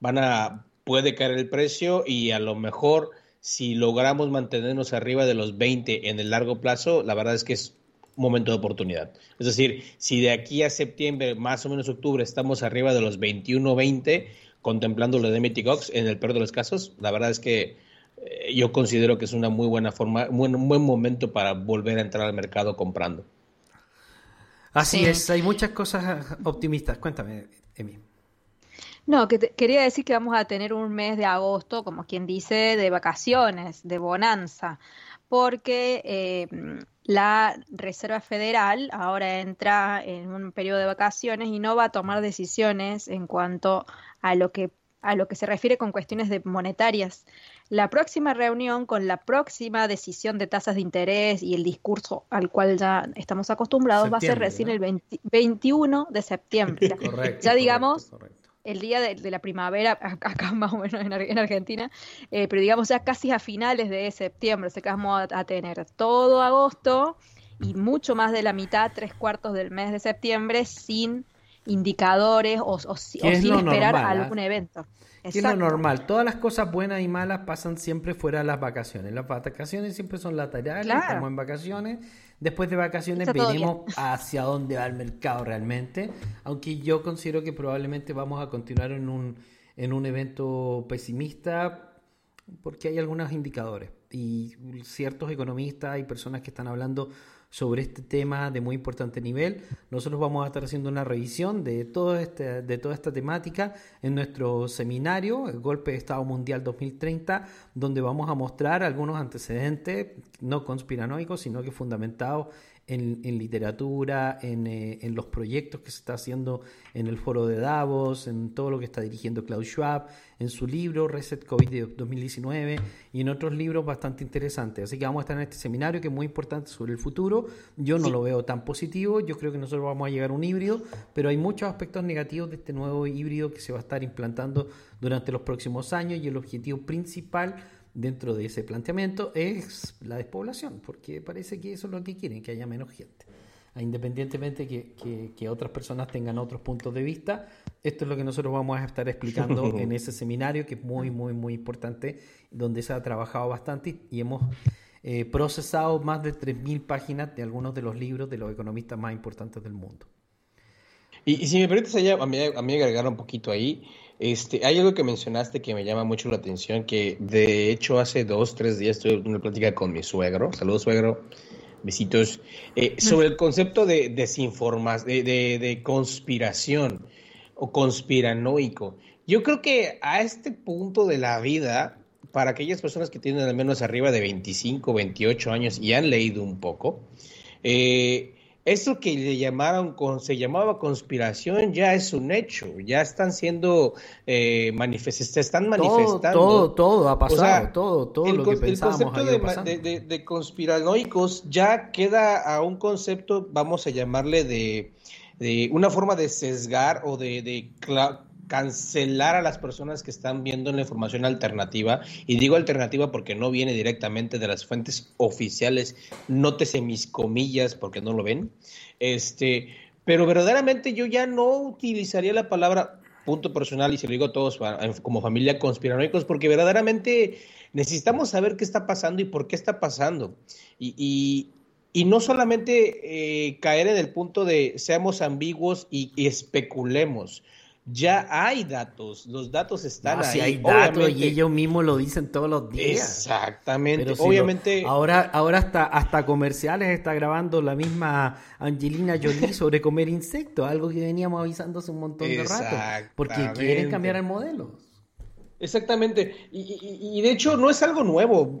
van a, puede caer el precio y a lo mejor si logramos mantenernos arriba de los 20 en el largo plazo, la verdad es que es un momento de oportunidad. Es decir, si de aquí a septiembre, más o menos octubre, estamos arriba de los 21, 20, contemplando lo de Metigox, en el peor de los casos, la verdad es que eh, yo considero que es una muy buena forma, un buen, momento para volver a entrar al mercado comprando. Así es, hay muchas cosas optimistas. Cuéntame, Emi. No, que quería decir que vamos a tener un mes de agosto, como quien dice, de vacaciones, de bonanza, porque eh, la Reserva Federal ahora entra en un periodo de vacaciones y no va a tomar decisiones en cuanto a lo que a lo que se refiere con cuestiones de monetarias. La próxima reunión con la próxima decisión de tasas de interés y el discurso al cual ya estamos acostumbrados va a ser recién el 21 de septiembre. Correcto, ya digamos, el día de, la primavera, acá más o menos en, Argentina, eh, pero digamos ya casi a finales de septiembre, se que vamos a, tener todo agosto y mucho más de la mitad, tres cuartos del mes de septiembre sin indicadores o, sin esperar algún evento. Es lo normal. Todas las cosas buenas y malas pasan siempre fuera de las vacaciones. Las vacaciones siempre son laterales, estamos en vacaciones Después de vacaciones veremos hacia dónde va el mercado realmente, aunque yo considero que probablemente vamos a continuar en un, en un evento pesimista porque hay algunos indicadores y ciertos economistas y personas que están hablando sobre este tema de muy importante nivel. Nosotros vamos a estar haciendo una revisión de, todo este, de toda esta temática en nuestro seminario, el Golpe de Estado Mundial 2030, donde vamos a mostrar algunos antecedentes, no conspiranoicos, sino que fundamentados en, literatura, eh, en, los proyectos que se está haciendo en el foro de Davos, en todo lo que está dirigiendo Klaus Schwab, en su libro Reset COVID de 2019 y en otros libros bastante interesantes. Así que vamos a estar en este seminario que es muy importante sobre el futuro. Yo no lo veo tan positivo, yo creo que nosotros vamos a llegar a un híbrido, pero hay muchos aspectos negativos de este nuevo híbrido que se va a estar implantando durante los próximos años y el objetivo principal dentro de ese planteamiento es la despoblación, porque parece que eso es lo que quieren, que haya menos gente. Ah, independientemente que, que, otras personas tengan otros puntos de vista, esto es lo que nosotros vamos a estar explicando en ese seminario, que es muy, muy, muy importante, donde se ha trabajado bastante y hemos eh, procesado más de 3.000 páginas de algunos de los libros de los economistas más importantes del mundo. Y, si me permites allá, a mí, a mí agregar un poquito ahí, este, hay algo que mencionaste que me llama mucho la atención, que de hecho hace dos, tres días estuve en una plática con mi suegro, saludos suegro, besitos, eh, sobre el concepto de desinformación, de, de, conspiración o conspiranoico. Yo creo que a este punto de la vida, para aquellas personas que tienen al menos arriba de 25, 28 años y han leído un poco, eh, eso que le llamaron, se llamaba conspiración ya es un hecho, ya están siendo eh, se están manifestando. Todo, todo, ha pasado, todo, todo lo que El concepto de, de, conspiranoicos ya queda a un concepto, vamos a llamarle de, de una forma de sesgar o de, de cancelar a las personas que están viendo la información alternativa. Y digo alternativa porque no viene directamente de las fuentes oficiales, nótese mis comillas porque no lo ven. Este, pero verdaderamente yo ya no utilizaría la palabra punto personal y se lo digo a todos como familia conspiranoicos porque verdaderamente necesitamos saber qué está pasando y por qué está pasando. Y, y, no solamente eh, caer en el punto de seamos ambiguos y especulemos ya hay datos, los datos están ahí. hay datos y ellos mismos lo dicen todos los días. Exactamente, obviamente. ahora, ahora hasta, hasta comerciales está grabando la misma Angelina Jolie sobre comer insectos, algo que veníamos avisando hace un montón de rato, porque quieren cambiar el modelo. Exactamente, y, de hecho no es algo nuevo,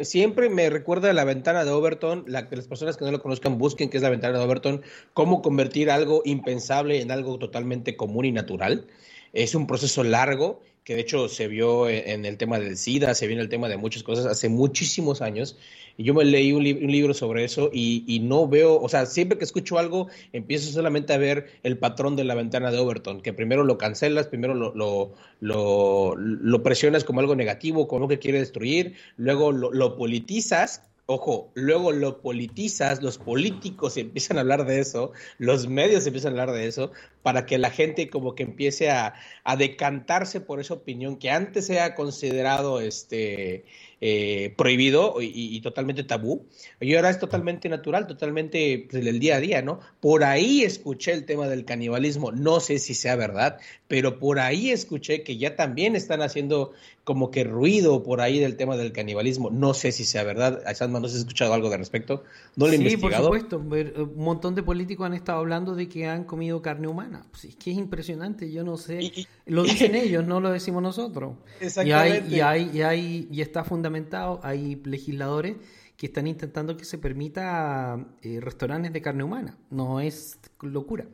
siempre me recuerda la ventana de Overton, la, las personas que no lo conozcan busquen qué es la ventana de Overton, cómo convertir algo impensable en algo totalmente común y natural. Es un proceso largo que de hecho se vio en el tema del SIDA, se vio en el tema de muchas cosas hace muchísimos años y yo me leí un, libro sobre eso y, no veo, o sea, siempre que escucho algo, empiezo solamente a ver el patrón de la ventana de Overton, que primero lo cancelas, primero lo, lo, presionas como algo negativo, como que quiere destruir, luego lo, politizas ojo, luego lo politizas, los políticos empiezan a hablar de eso, los medios empiezan a hablar de eso, para que la gente como que empiece a, a decantarse por esa opinión que antes se ha considerado este eh, prohibido y, totalmente tabú. Y ahora es totalmente natural, totalmente pues, del día a día, ¿no? Por ahí escuché el tema del canibalismo, no sé si sea verdad, pero por ahí escuché que ya también están haciendo como que ruido por ahí del tema del canibalismo. No sé si sea verdad. Sandman, ¿no has escuchado algo de respecto? No lo he sí, por supuesto. Un montón de políticos han estado hablando de que han comido carne humana. Pues es que es impresionante. Yo no sé. lo dicen ellos, no lo decimos nosotros. Exactamente. Y, hay, y, hay, y está fundamentado. Hay legisladores que están intentando que se permita eh, restaurantes de carne humana. No es locura.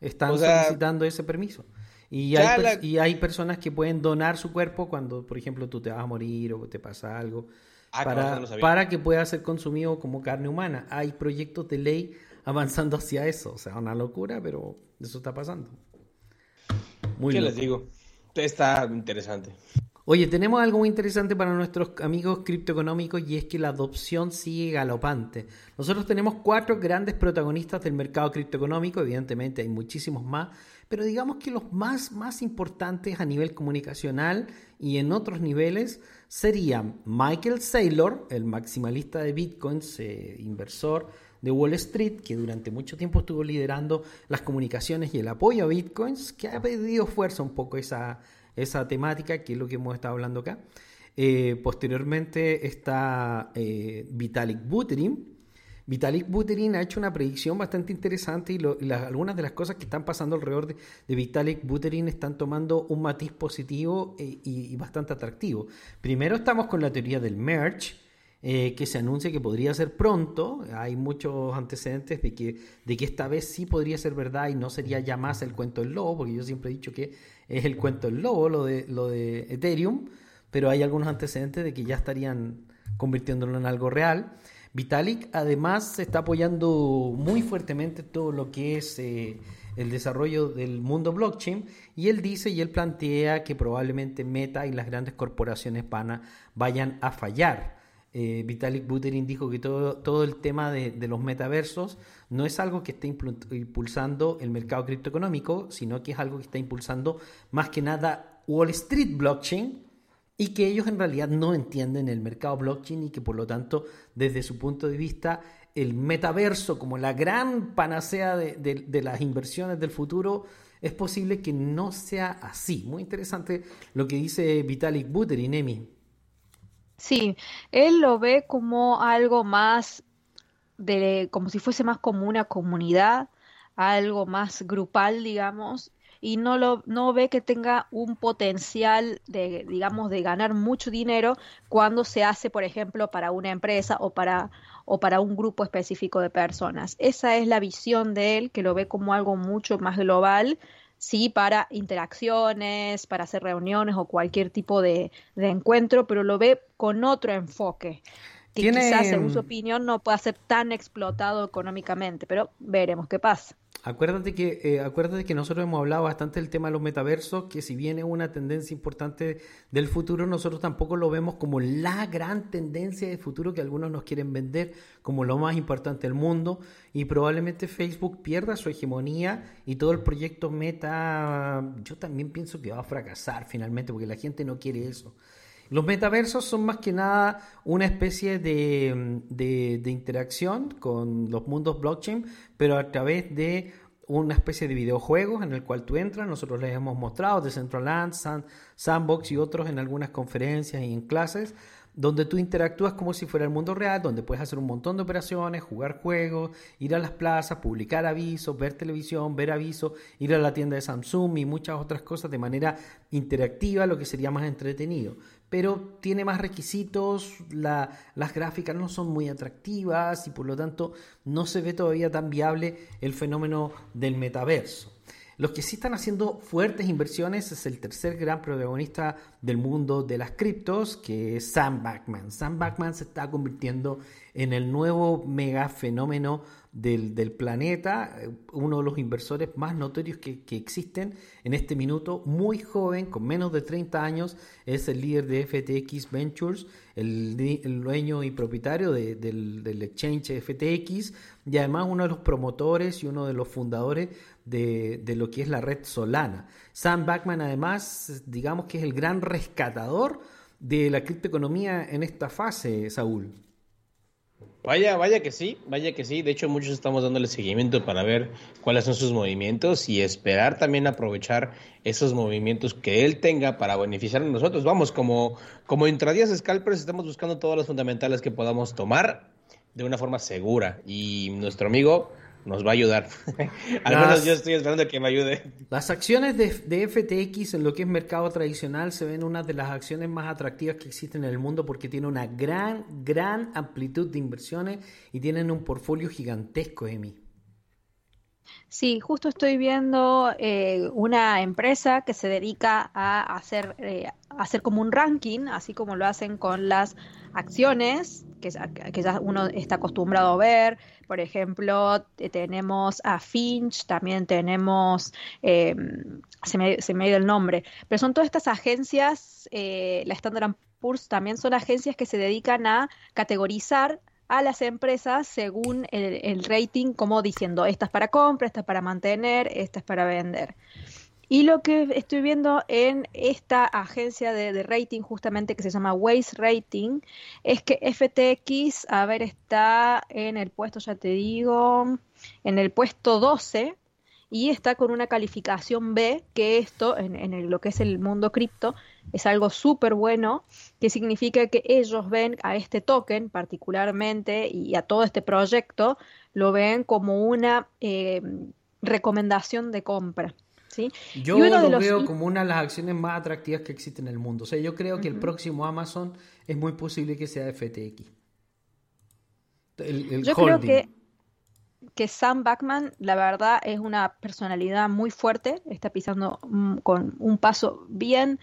Están solicitando ese permiso. Y hay, y hay personas que pueden donar su cuerpo cuando, por ejemplo, tú te vas a morir o te pasa algo, ah, para, para que pueda ser consumido como carne humana. Hay proyectos de ley avanzando hacia eso. O sea, una locura, pero eso está pasando. Muy ¿Qué les digo? Está interesante. Oye, tenemos algo muy interesante para nuestros amigos criptoeconómicos y es que la adopción sigue galopante. Nosotros tenemos cuatro grandes protagonistas del mercado criptoeconómico, evidentemente hay muchísimos más, pero digamos que los más, más importantes a nivel comunicacional y en otros niveles serían Michael Saylor, el maximalista de bitcoins, eh, inversor de Wall Street, que durante mucho tiempo estuvo liderando las comunicaciones y el apoyo a bitcoins, que ha pedido fuerza un poco esa, esa temática, que es lo que hemos estado hablando acá. Eh, posteriormente está eh, Vitalik Buterin, Vitalik Buterin ha hecho una predicción bastante interesante y, algunas de las cosas que están pasando alrededor de, Vitalik Buterin están tomando un matiz positivo eh, y, bastante atractivo. Primero estamos con la teoría del merge, eh, que se anuncia que podría ser pronto. Hay muchos antecedentes de que, de que esta vez sí podría ser verdad y no sería ya más el cuento del lobo, porque yo siempre he dicho que es el cuento del lobo, lo de, lo de Ethereum, pero hay algunos antecedentes de que ya estarían convirtiéndolo en algo real. Vitalik además está apoyando muy fuertemente todo lo que es eh, el desarrollo del mundo blockchain y él dice y él plantea que probablemente Meta y las grandes corporaciones van vayan a fallar. Eh, Vitalik Buterin dijo que todo, todo el tema de, de, los metaversos no es algo que esté impulsando el mercado criptoeconómico, sino que es algo que está impulsando más que nada Wall Street Blockchain, y que ellos en realidad no entienden el mercado blockchain y que por lo tanto desde su punto de vista el metaverso como la gran panacea de, las inversiones del futuro es posible que no sea así. Muy interesante lo que dice Vitalik Buterin, Emi. Sí, él lo ve como algo más de, como si fuese más como una comunidad, algo más grupal, digamos, y no, lo, no ve que tenga un potencial de, digamos, de ganar mucho dinero cuando se hace, por ejemplo, para una empresa o para, o para un grupo específico de personas. Esa es la visión de él, que lo ve como algo mucho más global, sí, para interacciones, para hacer reuniones o cualquier tipo de, de encuentro, pero lo ve con otro enfoque que quizás, según su opinión, no pueda ser tan explotado económicamente, pero veremos qué pasa. Acuérdate que, eh, acuérdate que nosotros hemos hablado bastante del tema de los metaversos, que si bien es una tendencia importante del futuro, nosotros tampoco lo vemos como la gran tendencia de futuro que algunos nos quieren vender como lo más importante del mundo y probablemente Facebook pierda su hegemonía y todo el proyecto Meta, yo también pienso que va a fracasar finalmente porque la gente no quiere eso. Los metaversos son más que nada una especie de, de, interacción con los mundos blockchain, pero a través de una especie de videojuegos en el cual tú entras. Nosotros les hemos mostrado de Centraland, Sandbox y otros en algunas conferencias y en clases donde tú interactúas como si fuera el mundo real, donde puedes hacer un montón de operaciones, jugar juegos, ir a las plazas, publicar avisos, ver televisión, ver avisos, ir a la tienda de Samsung y muchas otras cosas de manera interactiva, lo que sería más entretenido. Pero tiene más requisitos, las gráficas no son muy atractivas y por lo tanto no se ve todavía tan viable el fenómeno del metaverso. Los que sí están haciendo fuertes inversiones es el tercer gran protagonista del mundo de las criptos, que es Sam Backman. Sam Backman se está convirtiendo en el nuevo mega fenómeno del, planeta, eh, uno de los inversores más notorios que, existen en este minuto, muy joven, con menos de 30 años, es el líder de FTX Ventures, el, dueño y propietario del, del, exchange FTX, y además uno de los promotores y uno de los fundadores de, de lo que es la red Solana. Sam Backman además, digamos que es el gran rescatador de la criptoeconomía en esta fase, Saúl. Vaya, vaya que sí, vaya que sí. De hecho, muchos estamos dándole seguimiento para ver cuáles son sus movimientos y esperar también aprovechar esos movimientos que él tenga para beneficiar a nosotros. Vamos, como, como intradías scalpers, estamos buscando todas las fundamentales que podamos tomar de una forma segura. Y nuestro amigo nos va a ayudar. Al menos yo estoy esperando que me ayude. Las acciones de, de, FTX en lo que es mercado tradicional se ven una de las acciones más atractivas que existen en el mundo porque tiene una gran, gran amplitud de inversiones y tienen un portfolio gigantesco, Emi. Sí, justo estoy viendo eh, una empresa que se dedica a hacer, eh, hacer como un ranking, así como lo hacen con las acciones, que, que ya uno está acostumbrado a ver. Por ejemplo, tenemos a Finch, también tenemos, em, se, me, se me ha ido el nombre, pero son todas estas agencias, eh, la Standard Poor's también son agencias que se dedican a categorizar a las empresas según el, rating, como diciendo, esta es para compra, esta es para mantener, esta es para vender. Y lo que estoy viendo en esta agencia de, rating, justamente que se llama Waze Rating, es que FTX, a ver, está en el puesto, ya te digo, en el puesto 12 y está con una calificación B, que esto, en, lo que es el mundo cripto, es algo súper bueno, que significa que ellos ven a este token particularmente y a todo este proyecto, lo ven como una eh, recomendación de compra. ¿Sí? Yo lo veo como una de las acciones más atractivas que existen en el mundo. O sea, yo creo que el próximo Amazon es muy posible que sea FTX. El, yo creo que que Sam Backman, la verdad, es una personalidad muy fuerte, está pisando con un paso bien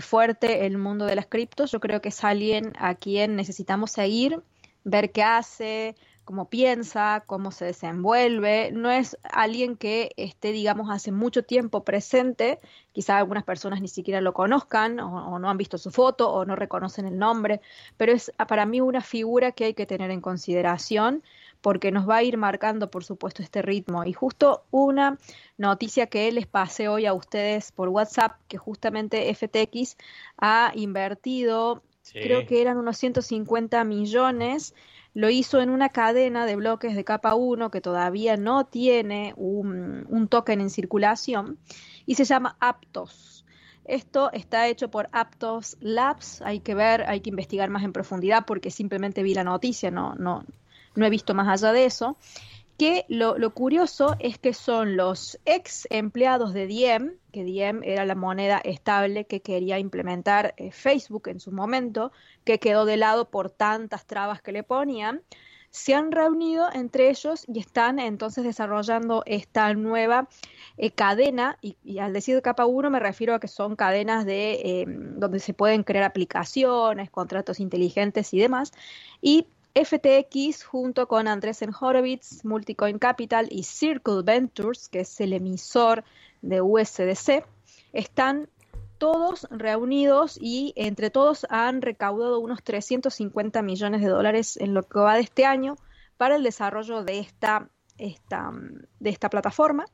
fuerte el mundo de las criptos. Yo creo que es alguien a quien necesitamos seguir, ver qué hace, cómo piensa, cómo se desenvuelve. No es alguien que esté, digamos, hace mucho tiempo presente. Quizá algunas personas ni siquiera lo conozcan o, no han visto su foto o no reconocen el nombre, pero es para mí una figura que hay que tener en consideración porque nos va a ir marcando, por supuesto, este ritmo. Y justo una noticia que les pasé hoy a ustedes por WhatsApp, que justamente FTX ha invertido, creo que eran unos 150 millones, lo hizo en una cadena de bloques de capa 1 que todavía no tiene un, un token en circulación y se llama Aptos. Esto está hecho por Aptos Labs, hay que ver, hay que investigar más en profundidad porque simplemente vi la noticia, no, no, no he visto más allá de eso, que lo, curioso es que son los ex empleados de Diem, que Diem era la moneda estable que quería implementar eh, Facebook en su momento, que quedó de lado por tantas trabas que le ponían, se han reunido entre ellos y están entonces desarrollando esta nueva eh, cadena, y, al decir de capa 1 me refiero a que son cadenas de eh, donde se pueden crear aplicaciones, contratos inteligentes y demás, y FTX junto con Andresen Horowitz, Multicoin Capital y Circle Ventures, que es el emisor de USDC, están todos reunidos y entre todos han recaudado unos 350 millones de dólares en lo que va de este año para el desarrollo de esta, de esta plataforma,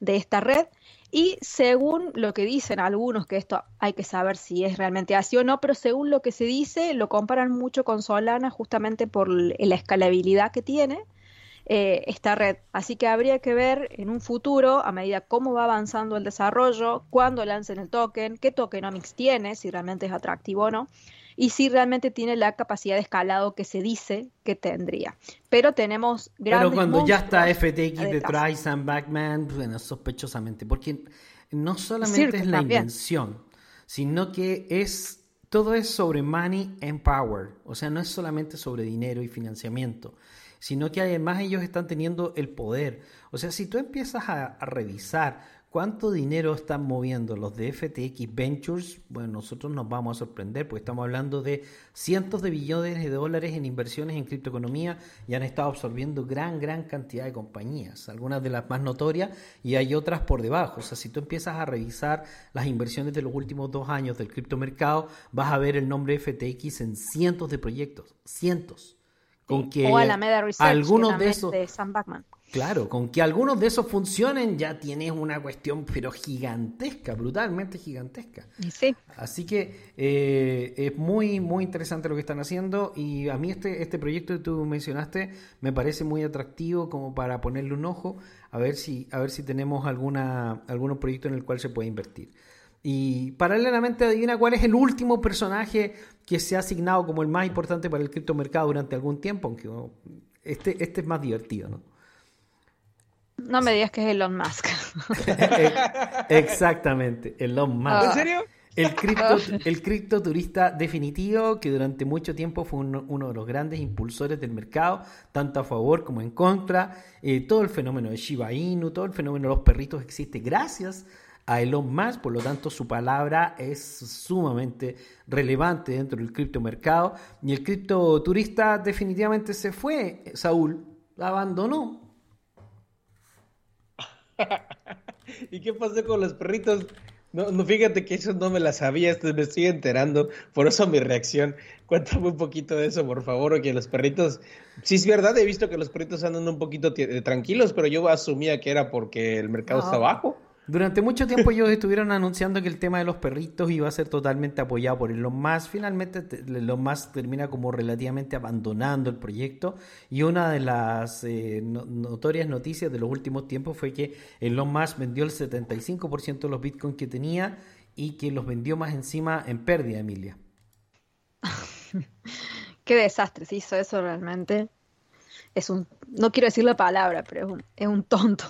de esta red. Y según lo que dicen algunos, que esto hay que saber si es realmente así o no, pero según lo que se dice, lo comparan mucho con Solana justamente por la escalabilidad que tiene eh, esta red. Así que habría que ver en un futuro, a medida cómo va avanzando el desarrollo, cuándo lancen el token, qué tokenomics tiene, si realmente es atractivo o no y si realmente tiene la capacidad de escalado que se dice que tendría. Pero tenemos grandes Pero cuando ya está FTX detrás, Sam Backman, bueno, sospechosamente, porque no solamente es la invención, sino que es todo es sobre money and power, o sea, no es solamente sobre dinero y financiamiento, sino que además ellos están teniendo el poder. O sea, si tú empiezas a, a revisar ¿Cuánto dinero están moviendo los de FTX Ventures? Bueno, nosotros nos vamos a sorprender porque estamos hablando de cientos de billones de dólares en inversiones en criptoeconomía y han estado absorbiendo gran, gran cantidad de compañías, algunas de las más notorias y hay otras por debajo. O sea, si tú empiezas a revisar las inversiones de los últimos dos años del criptomercado, vas a ver el nombre FTX en cientos de proyectos, cientos. Con que o Research, algunos de esos de Sam Backman Claro, con que algunos de esos funcionen ya tienes una cuestión pero gigantesca, brutalmente gigantesca. Sí. Así que eh, es muy, muy interesante lo que están haciendo y a mí este, este proyecto que tú mencionaste me parece muy atractivo como para ponerle un ojo a ver si, a ver si tenemos alguna, algún proyecto en el cual se puede invertir. Y paralelamente adivina cuál es el último personaje que se ha asignado como el más importante para el criptomercado durante algún tiempo, aunque este, este es más divertido, ¿no? No me digas que es Elon Musk. Exactamente, Elon Musk. ¿En serio? El cripto, el cripto turista definitivo que durante mucho tiempo fue uno, de los grandes impulsores del mercado, tanto a favor como en contra. Eh, todo el fenómeno de Shiba Inu, todo el fenómeno de los perritos existe gracias a Elon Musk, por lo tanto su palabra es sumamente relevante dentro del criptomercado. Y el cripto turista definitivamente se fue, Saúl, la abandonó. ¿Y qué pasó con los perritos? No, no, fíjate que eso no me la sabía, me estoy enterando, por eso mi reacción. Cuéntame un poquito de eso, por favor, o que los perritos, sí es verdad, he visto que los perritos andan un poquito tranquilos, pero yo asumía que era porque el mercado está bajo. Durante mucho tiempo ellos estuvieron anunciando que el tema de los perritos iba a ser totalmente apoyado por Elon Musk. Finalmente Elon Musk termina como relativamente abandonando el proyecto y una de las eh, notorias noticias de los últimos tiempos fue que Elon Musk vendió el 75% de los bitcoins que tenía y que los vendió más encima en pérdida, Emilia. Qué desastre se hizo eso realmente es un, no quiero decir la palabra, pero es un, tonto.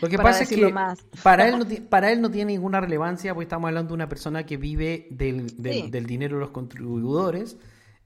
Lo que pasa es que Para, él no, para él no tiene ninguna relevancia, porque estamos hablando de una persona que vive del, del, dinero de los contribuidores.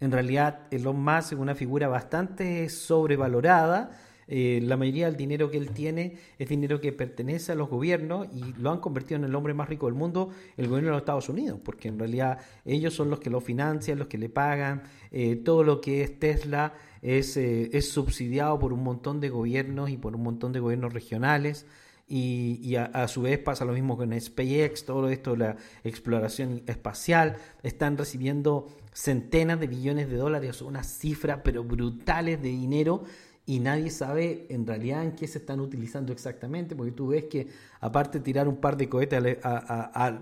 En realidad, Elon Musk es una figura bastante sobrevalorada. Eh, la mayoría del dinero que él tiene es dinero que pertenece a los gobiernos y lo han convertido en el hombre más rico del mundo, el gobierno de los Estados Unidos, porque en realidad ellos son los que lo financian, los que le pagan, eh, todo lo que es Tesla es, eh, es subsidiado por un montón de gobiernos y por un montón de gobiernos regionales. Y, a, su vez pasa lo mismo con SpaceX, todo esto de la exploración espacial, están recibiendo centenas de billones de dólares, unas cifras pero brutales de dinero y nadie sabe en realidad en qué se están utilizando exactamente, porque tú ves que aparte de tirar un par de cohetes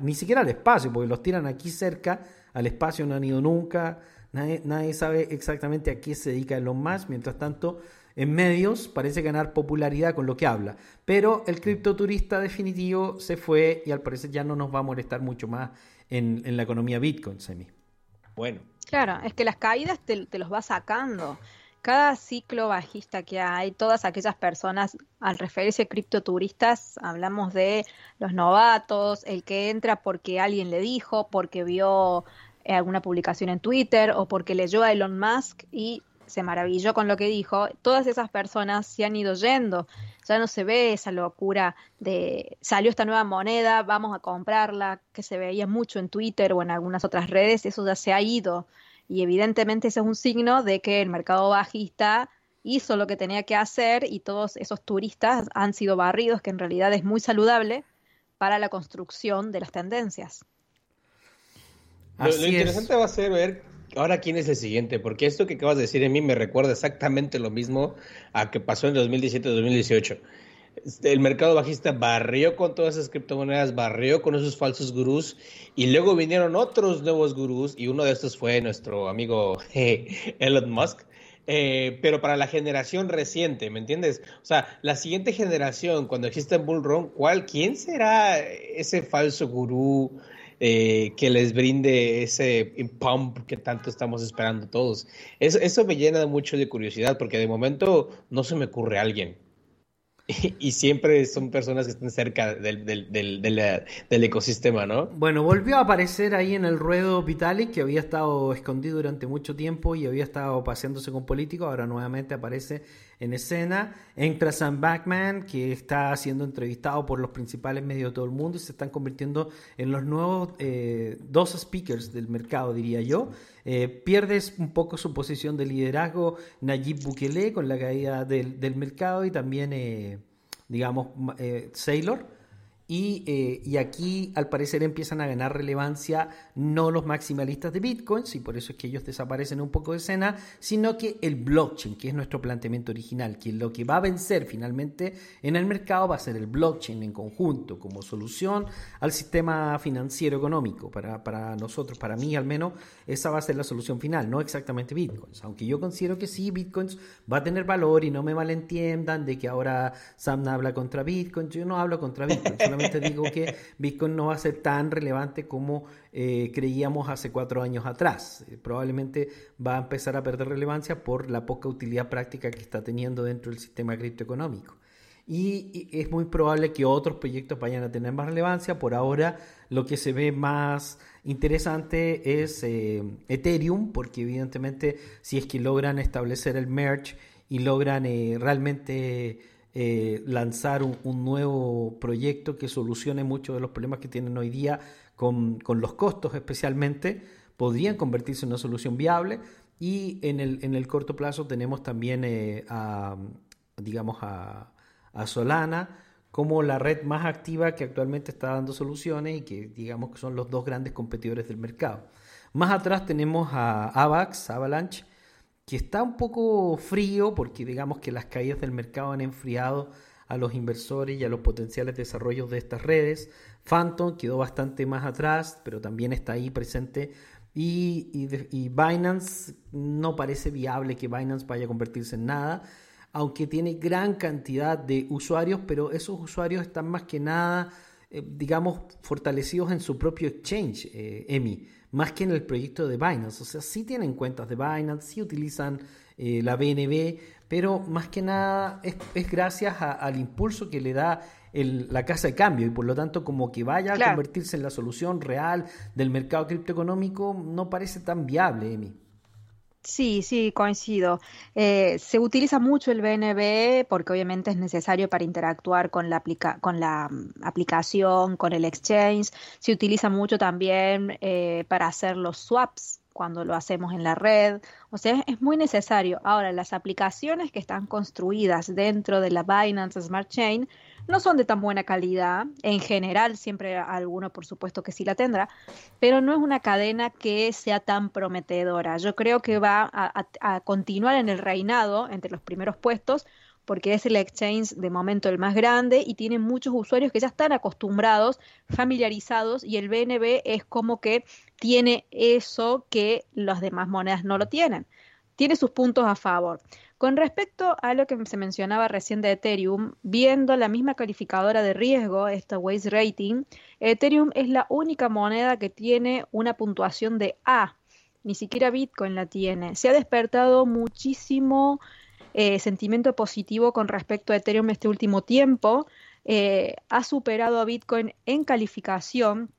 ni siquiera al espacio, porque los tiran aquí cerca, al espacio no han ido nunca, Nadie, sabe exactamente a qué se dedica Elon Musk. Mientras tanto, en medios parece ganar popularidad con lo que habla. Pero el criptoturista definitivo se fue y al parecer ya no nos va a molestar mucho más en, la economía Bitcoin, Semi. Bueno. Claro, es que las caídas te, los va sacando. Cada ciclo bajista que hay, todas aquellas personas, al referirse a criptoturistas, hablamos de los novatos, el que entra porque alguien le dijo, porque vio alguna publicación en Twitter o porque leyó a Elon Musk y se maravilló con lo que dijo, todas esas personas se han ido yendo. Ya no se ve esa locura de salió esta nueva moneda, vamos a comprarla, que se veía mucho en Twitter o en algunas otras redes, eso ya se ha ido. Y evidentemente ese es un signo de que el mercado bajista hizo lo que tenía que hacer y todos esos turistas han sido barridos, que en realidad es muy saludable para la construcción de las tendencias. Lo, interesante va a ser ver ahora quién es el siguiente, porque esto que acabas de decir en mí me recuerda exactamente lo mismo a que pasó en 2017-2018. Este, el mercado bajista barrió con todas esas criptomonedas, barrió con esos falsos gurús y luego vinieron otros nuevos gurús y uno de estos fue nuestro amigo Elon Musk. Eh, pero para la generación reciente, ¿me entiendes? O sea, la siguiente generación, cuando exista Bull Run, ¿cuál, ¿quién será ese falso gurú? Eh, que les brinde ese pump que tanto estamos esperando todos. Eso, me llena mucho de curiosidad porque de momento no se me ocurre alguien. Y, siempre son personas que están cerca del, del, del, ecosistema, ¿no? Bueno, volvió a aparecer ahí en el ruedo Vitalik, que había estado escondido durante mucho tiempo y había estado paseándose con políticos, ahora nuevamente aparece en escena. Entra Sam Backman, que está siendo entrevistado por los principales medios de todo el mundo y se están convirtiendo en los nuevos eh, dos speakers del mercado, diría yo. Eh, pierdes un poco su posición de liderazgo Nayib Bukele con la caída del, del mercado y también, eh, digamos, Saylor. Eh, y, aquí al parecer empiezan a ganar relevancia no los maximalistas de Bitcoin, y por eso es que ellos desaparecen un poco de escena, sino que el blockchain, que es nuestro planteamiento original, que lo que va a vencer finalmente en el mercado va a ser el blockchain en conjunto, como solución al sistema financiero económico. Para, para nosotros, para mí al menos, esa va a ser la solución final, no exactamente Bitcoins. Aunque yo considero que sí, Bitcoins va a tener valor y no me malentiendan de que ahora Sam habla contra Bitcoin, yo no hablo contra Bitcoin solamente digo que Bitcoin no va a ser tan relevante como eh, creíamos hace cuatro años atrás. Eh, probablemente va a empezar a perder relevancia por la poca utilidad práctica que está teniendo dentro del sistema criptoeconómico. y, es muy probable que otros proyectos vayan a tener más relevancia. Por ahora lo que se ve más interesante es eh, Ethereum, porque evidentemente si es que logran establecer el merge y logran realmente eh, lanzar un, nuevo proyecto que solucione muchos de los problemas que tienen hoy día con, con los costos especialmente, podrían convertirse en una solución viable. Y en el, en el corto plazo tenemos también a, digamos, a, a Solana como la red más activa que actualmente está dando soluciones y que digamos que son los dos grandes competidores del mercado. Más atrás tenemos a Avax, Avalanche, que está un poco frío porque digamos que las caídas del mercado han enfriado a los inversores y a los potenciales desarrollos de estas redes. Phantom quedó bastante más atrás, pero también está ahí presente. Y, y Binance no parece viable que Binance vaya a convertirse en nada aunque tiene gran cantidad de usuarios, pero esos usuarios están más que nada, eh, digamos, fortalecidos en su propio exchange, eh, EMI, más que en el proyecto de Binance. O sea, sí tienen cuentas de Binance, sí utilizan eh, la BNB, pero más que nada es, gracias al impulso que le da la casa de cambio y por lo tanto como que vaya a convertirse en la solución real del mercado criptoeconómico no parece tan viable, Emi. Sí, sí, coincido. Eh, se utiliza mucho el BNB porque obviamente es necesario para interactuar con la, con la mm, aplicación, con el exchange. Se utiliza mucho también eh, para hacer los swaps cuando lo hacemos en la red. O sea, es muy necesario. Ahora, las aplicaciones que están construidas dentro de la Binance Smart Chain no son de tan buena calidad. En general, siempre alguno, por supuesto, que sí la tendrá, pero no es una cadena que sea tan prometedora. Yo creo que va a, continuar en el reinado entre los primeros puestos porque es el exchange de momento el más grande y tiene muchos usuarios que ya están acostumbrados, familiarizados y el BNB es como que tiene eso que las demás monedas no lo tienen. Tiene sus puntos a favor. Con respecto a lo que se mencionaba recién de Ethereum, viendo la misma calificadora de riesgo, esta Waze Rating, Ethereum es la única moneda que tiene una puntuación de A. Ni siquiera Bitcoin la tiene. Se ha despertado muchísimo eh, sentimiento positivo con respecto a Ethereum este último tiempo. Eh, ha superado a Bitcoin en calificación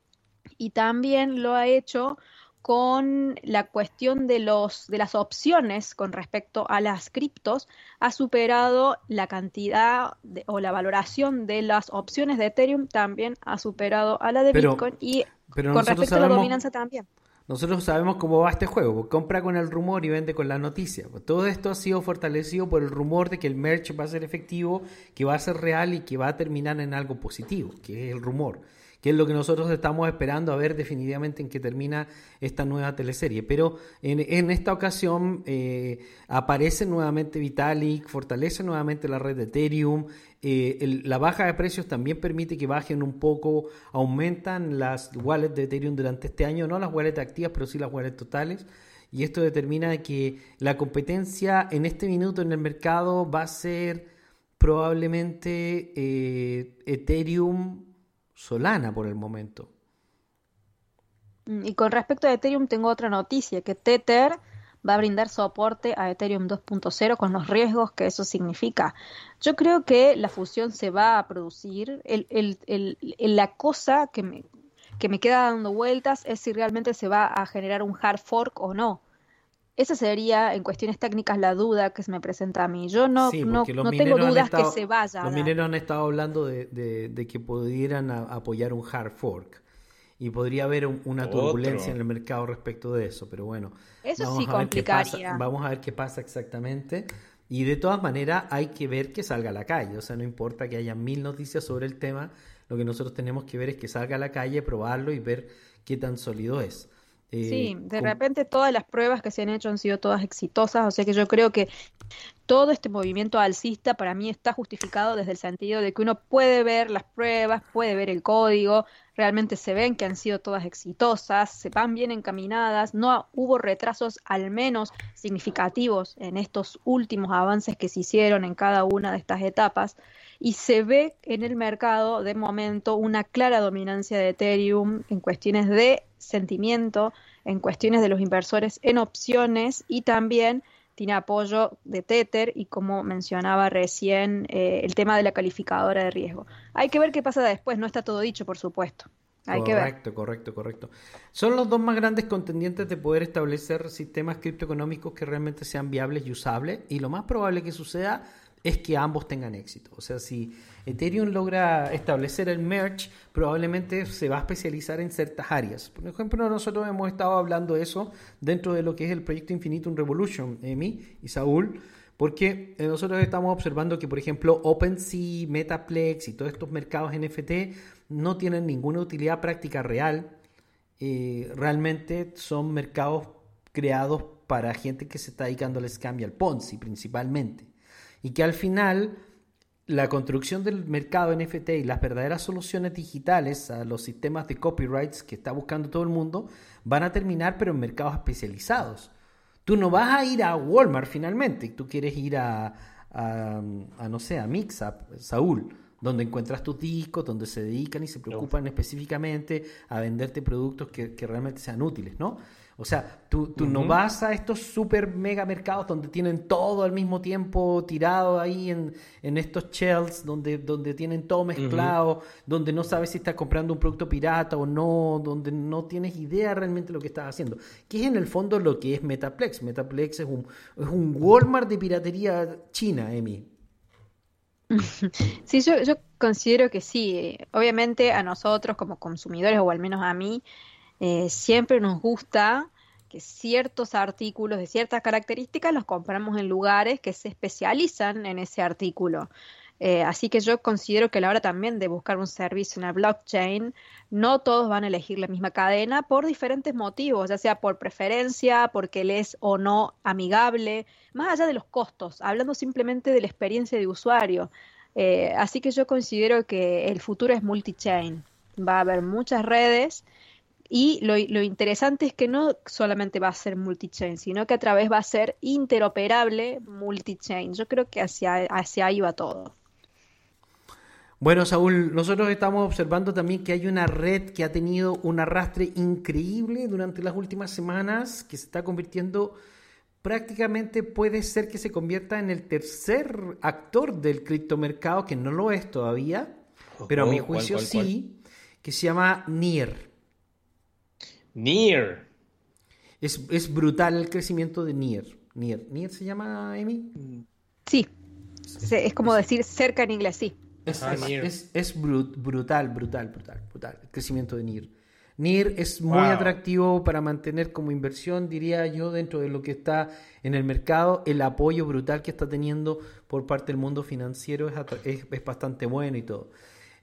y también lo ha hecho con la cuestión de, los, de las opciones con respecto a las criptos, ha superado la cantidad o la valoración de las opciones de Ethereum, también ha superado a la de Bitcoin y con respecto a la dominancia también. Nosotros sabemos cómo va este juego, compra con el rumor y vende con la noticia. Todo esto ha sido fortalecido por el rumor de que el merch va a ser efectivo, que va a ser real y que va a terminar en algo positivo, que es el rumor que es lo que nosotros estamos esperando a ver definitivamente en qué termina esta nueva teleserie. Pero en, esta ocasión eh, aparece nuevamente Vitalik, fortalece nuevamente la red de Ethereum, eh, la baja de precios también permite que bajen un poco, aumentan las wallets de Ethereum durante este año, no las wallets activas, pero sí las wallets totales. Y esto determina que la competencia en este minuto en el mercado va a ser probablemente eh, Ethereum Solana por el momento. Mm, y con respecto a Ethereum tengo otra noticia, que Tether va a brindar soporte a Ethereum 2.0 con los riesgos que eso significa. Yo creo que la fusión se va a producir. la cosa que que me queda dando vueltas es si realmente se va a generar un hard fork o no. Esa sería, en cuestiones técnicas, la duda que se me presenta a mí. Yo no, no, tengo dudas que se vaya. Los mineros han estado hablando de, que pudieran apoyar un hard fork. Y podría haber una turbulencia en el mercado respecto de eso, pero bueno. Eso vamos sí a ver complicaría. vamos a ver qué pasa exactamente. Y de todas maneras hay que ver que salga a la calle. O sea, no importa que haya mil noticias sobre el tema, lo que nosotros tenemos que ver es que salga a la calle, probarlo y ver qué tan sólido es. Eh, sí, de repente todas las pruebas que se han hecho han sido todas exitosas, o sea que yo creo que todo este movimiento alcista para mí está justificado desde el sentido de que uno puede ver las pruebas, puede ver el código, realmente se ven que han sido todas exitosas, se van bien encaminadas, no hubo retrasos al menos significativos en estos últimos avances que se hicieron en cada una de estas etapas y se ve en el mercado de momento una clara dominancia de Ethereum en cuestiones de sentimiento, en cuestiones de los inversores en opciones y también tiene apoyo de Tether y como mencionaba recién eh, el tema de la calificadora de riesgo. Hay que ver qué pasa después, no está todo dicho, por supuesto. Hay correcto, que ver. correcto, correcto. Son los dos más grandes contendientes de poder establecer sistemas criptoeconómicos que realmente sean viables y usables y lo más probable que suceda es que ambos tengan éxito. O sea, si Ethereum logra establecer el merge, probablemente se va a especializar en ciertas áreas. Por ejemplo, nosotros hemos estado hablando de eso dentro de lo que es el proyecto Infinitum Revolution, Emi y Saúl, porque eh, nosotros estamos observando que, por ejemplo, OpenSea, Metaplex y todos estos mercados NFT no tienen ninguna utilidad práctica real. Eh, realmente son mercados creados para gente que se está dedicando al scam y al Ponzi principalmente y que al final la construcción del mercado NFT y las verdaderas soluciones digitales a los sistemas de copyrights que está buscando todo el mundo van a terminar pero en mercados especializados. Tú no vas a ir a Walmart finalmente, tú quieres ir a, a, no sé, a Mixup, Saúl, donde encuentras tus discos, donde se dedican y se preocupan específicamente a venderte productos que, que realmente sean útiles, ¿no? O sea, tú, tú no vas a estos super mega mercados donde tienen todo al mismo tiempo tirado ahí en, en estos shells, donde, donde tienen todo mezclado, donde no sabes si estás comprando un producto pirata o no, donde no tienes idea realmente de lo que estás haciendo. Que es en el fondo lo que es Metaplex. Metaplex es un, es un Walmart de piratería china, Emi. Sí, yo, yo considero que sí. Obviamente a nosotros como consumidores, o al menos a mí, eh, siempre nos gusta que ciertos artículos de ciertas características los compramos en lugares que se especializan en ese artículo. Eh, así que yo considero que a la hora también de buscar un servicio en la blockchain, no todos van a elegir la misma cadena por diferentes motivos, ya sea por preferencia, porque le es o no amigable, más allá de los costos, hablando simplemente de la experiencia de usuario. Eh, así que yo considero que el futuro es multi-chain. Va a haber muchas redes y lo, lo, interesante es que no solamente va a ser multi-chain, sino que a través va a ser interoperable multi-chain. Yo creo que hacia, hacia ahí va todo. Bueno, Saúl, nosotros estamos observando también que hay una red que ha tenido un arrastre increíble durante las últimas semanas, que se está convirtiendo prácticamente puede ser que se convierta en el tercer actor del criptomercado, que no lo es todavía, pero a mi juicio sí, que se llama NIR. Nier. Es, es, brutal el crecimiento de Nier. Nier. ¿Nier se llama, Emi? Sí. Es como decir cerca en inglés, sí. Es, ah, es, es brut, brutal, brutal, brutal, brutal. El crecimiento de Nier. Nier es muy wow. atractivo para mantener como inversión, diría yo, dentro de lo que está en el mercado. El apoyo brutal que está teniendo por parte del mundo financiero es, es, es bastante bueno y todo.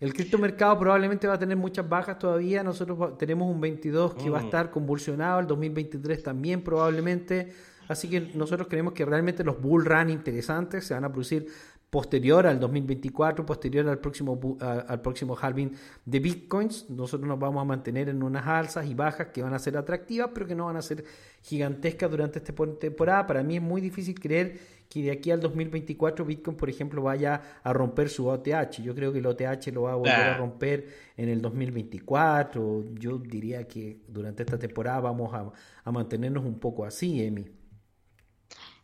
El criptomercado probablemente va a tener muchas bajas todavía. Nosotros tenemos un 22 que mm. va a estar convulsionado, el 2023 también probablemente. Así que nosotros creemos que realmente los bull run interesantes se van a producir posterior al 2024, posterior al próximo, al próximo halving de bitcoins. Nosotros nos vamos a mantener en unas alzas y bajas que van a ser atractivas, pero que no van a ser gigantescas durante esta temporada. Para mí es muy difícil creer que de aquí al 2024 Bitcoin, por ejemplo, vaya a romper su OTH. Yo creo que el OTH lo va a volver a romper en el 2024. Yo diría que durante esta temporada vamos a, a mantenernos un poco así, Emi.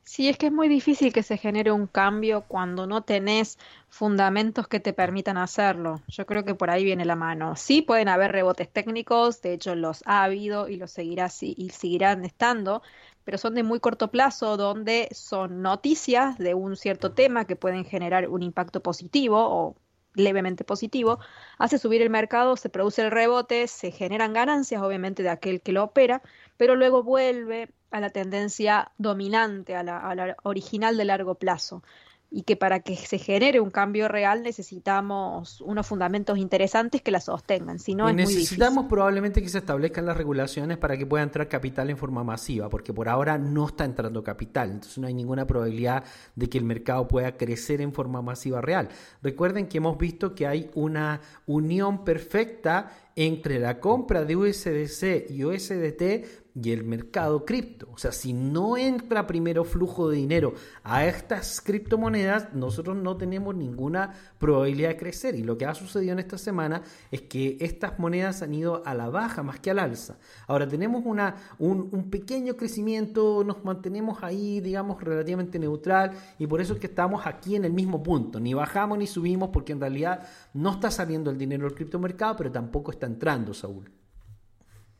Sí, es que es muy difícil que se genere un cambio cuando no tenés fundamentos que te permitan hacerlo. Yo creo que por ahí viene la mano. Sí, pueden haber rebotes técnicos, de hecho los ha habido y los seguirá y seguirán estando, pero son de muy corto plazo, donde son noticias de un cierto tema que pueden generar un impacto positivo o levemente positivo, hace subir el mercado, se produce el rebote, se generan ganancias, obviamente, de aquel que lo opera, pero luego vuelve a la tendencia dominante, a la, a la original de largo plazo y que para que se genere un cambio real necesitamos unos fundamentos interesantes que la sostengan, si no es necesitamos muy difícil. probablemente que se establezcan las regulaciones para que pueda entrar capital en forma masiva, porque por ahora no está entrando capital, entonces no hay ninguna probabilidad de que el mercado pueda crecer en forma masiva real. Recuerden que hemos visto que hay una unión perfecta entre la compra de USDC y USDT y el mercado cripto. O sea, si no entra primero flujo de dinero a estas criptomonedas, nosotros no tenemos ninguna probabilidad de crecer. Y lo que ha sucedido en esta semana es que estas monedas han ido a la baja más que al alza. Ahora tenemos una, un, un pequeño crecimiento, nos mantenemos ahí, digamos, relativamente neutral y por eso es que estamos aquí en el mismo punto. Ni bajamos ni subimos porque en realidad no está saliendo el dinero del criptomercado, pero tampoco está entrando, Saúl.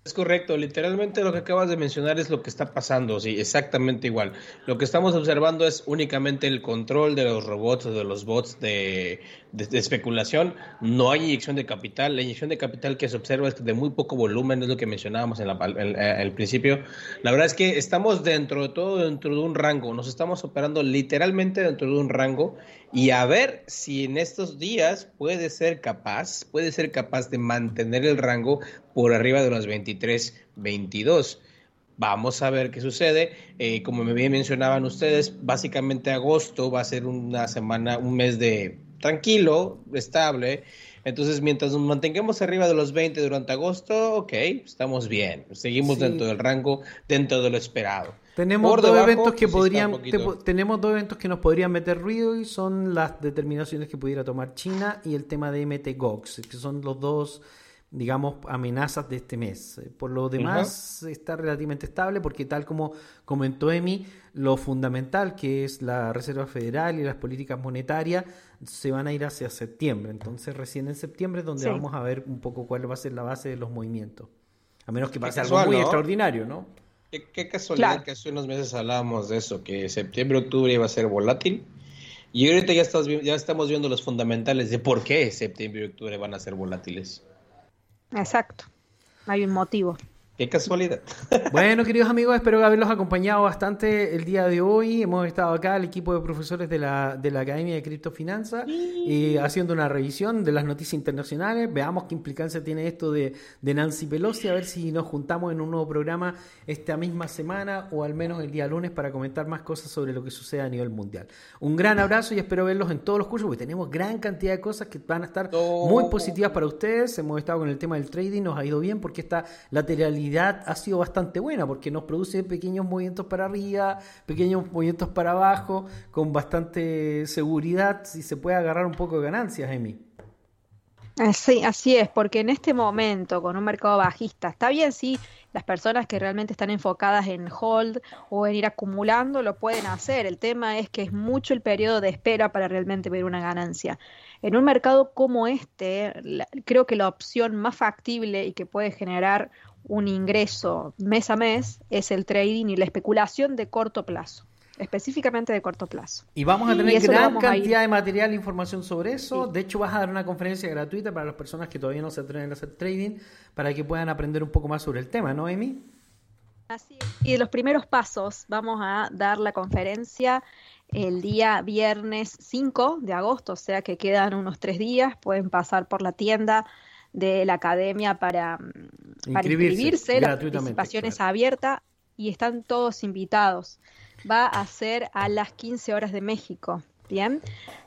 Es correcto, literalmente lo que acabas de mencionar es lo que está pasando, sí, exactamente igual. Lo que estamos observando es únicamente el control de los robots o de los bots de, especulación. No hay inyección de capital. La inyección de capital que se observa es de muy poco volumen, es lo que mencionábamos en, el principio. La verdad es que estamos dentro de todo, dentro de un rango. Nos estamos operando literalmente dentro de un rango y a ver si en estos días puede ser capaz, puede ser capaz de mantener el rango por arriba de los 23, 22. Vamos a ver qué sucede. Eh, como me bien mencionaban ustedes, básicamente agosto va a ser una semana, un mes de tranquilo, estable. Entonces, mientras nos mantengamos arriba de los 20 durante agosto, ok, estamos bien. Seguimos dentro del rango, dentro de lo esperado. Tenemos dos eventos que podrían, tenemos dos eventos que nos podrían meter ruido y son las determinaciones que pudiera tomar China y el tema de MT-GOX, que son los dos digamos, amenazas de este mes. Por lo demás, está relativamente estable porque tal como comentó Emi, lo fundamental que es la Reserva Federal y las políticas monetarias se van a ir hacia septiembre. Entonces, recién en septiembre es donde vamos a ver un poco cuál va a ser la base de los movimientos. A menos que pase algo muy extraordinario, ¿no? Qué, casualidad que hace unos meses hablábamos de eso, que septiembre, octubre iba a ser volátil. Y ahorita ya, estás, ya estamos viendo los fundamentales de por qué septiembre y octubre van a ser volátiles. Exacto, hay un motivo. Qué casualidad. Bueno, queridos amigos, espero haberlos acompañado bastante el día de hoy. Hemos estado acá, el equipo de profesores de la, de la Academia de Criptofinanza, y haciendo una revisión de las noticias internacionales. Veamos qué implicancia tiene esto de, de, Nancy Pelosi, a ver si nos juntamos en un nuevo programa esta misma semana o al menos el día lunes para comentar más cosas sobre lo que sucede a nivel mundial. Un gran abrazo y espero verlos en todos los cursos, porque tenemos gran cantidad de cosas que van a estar muy positivas para ustedes. Hemos estado con el tema del trading, nos ha ido bien porque esta lateralidad ha sido bastante buena porque nos produce pequeños movimientos para arriba, pequeños movimientos para abajo, con bastante seguridad si se puede agarrar un poco de ganancias, Emi. Eh, sí, así es, porque en este momento, con un mercado bajista, está bien, sí, las personas que realmente están enfocadas en hold o en ir acumulando lo pueden hacer. El tema es que es mucho el periodo de espera para realmente ver una ganancia. En un mercado como este, creo que la opción más factible y que puede generar un ingreso mes a mes es el trading y la especulación de corto plazo específicamente de corto plazo. Y vamos a tener gran cantidad de material e información sobre eso. De hecho, vas a dar una conferencia gratuita para las personas que todavía no se atreven a hacer trading, para que puedan aprender un poco más sobre el tema, ¿no, Emi? Así es. Y de los primeros pasos, vamos a dar la conferencia el día viernes 5 de agosto, o sea que quedan unos tres días, pueden pasar por la tienda de la academia para, mm, para inscribirse. La participación es abierta y están todos invitados. Va a ser a las 15 horas de México. Bien.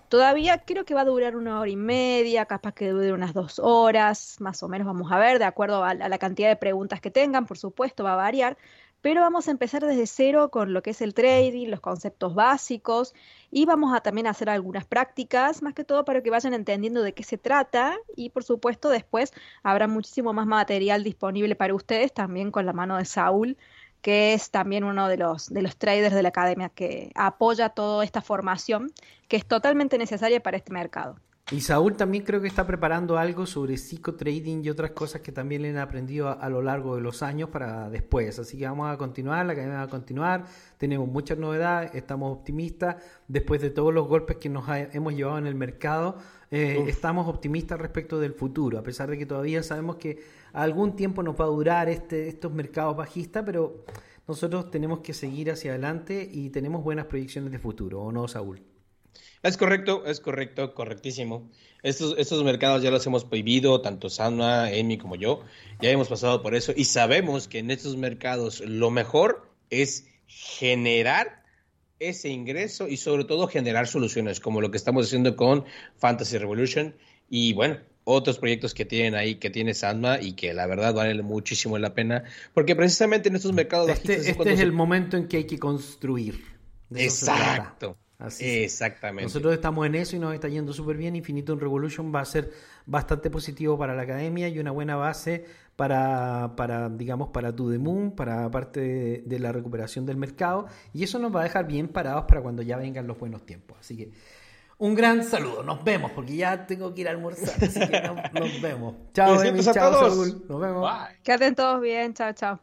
Todavía creo que va a durar una hora y media, capaz que dure unas dos horas, más o menos vamos a ver, de acuerdo a la cantidad de preguntas que tengan, por supuesto, va a variar, pero vamos a empezar desde cero con lo que es el trading, los conceptos básicos y vamos a también hacer algunas prácticas, más que todo para que vayan entendiendo de qué se trata y por supuesto después habrá muchísimo más material disponible para ustedes también con la mano de Saúl que es también uno de los, de los traders de la academia que apoya toda esta formación que es totalmente necesaria para este mercado. Y Saúl también creo que está preparando algo sobre psicotrading y otras cosas que también le han aprendido a, lo largo de los años para después. Así que vamos a continuar, la academia va a continuar. Tenemos muchas novedades, estamos optimistas. Después de todos los golpes que nos hemos llevado en el mercado, eh, estamos optimistas respecto del futuro, a pesar de que todavía sabemos que algún tiempo nos va a durar este, estos mercados bajistas, pero nosotros tenemos que seguir hacia adelante y tenemos buenas proyecciones de futuro, ¿o no, Saúl? Es correcto, es correcto, correctísimo. Estos, estos mercados ya los hemos vivido, tanto Sana, Emi como yo, ya hemos pasado por eso y sabemos que en estos mercados lo mejor es generar ese ingreso y sobre todo generar soluciones, como lo que estamos haciendo con Fantasy Revolution. Y bueno, otros proyectos que tienen ahí, que tiene Sandma y que la verdad valen muchísimo la pena, porque precisamente en estos mercados este, es, este es el momento en que hay que construir. Exacto. Exactamente. Nosotros estamos en eso y nos está yendo súper bien. Infinito Revolution va a ser bastante positivo para la academia y una buena base para, para digamos, para To The Moon, para parte de, la recuperación del mercado. Y eso nos va a dejar bien parados para cuando ya vengan los buenos tiempos. Así que un gran saludo. Nos vemos, porque ya tengo que ir a almorzar. Así que nos, vemos. Chao, Emi, chao, todos. Nos vemos. Bye. Quéden todos bien. Chao, chao.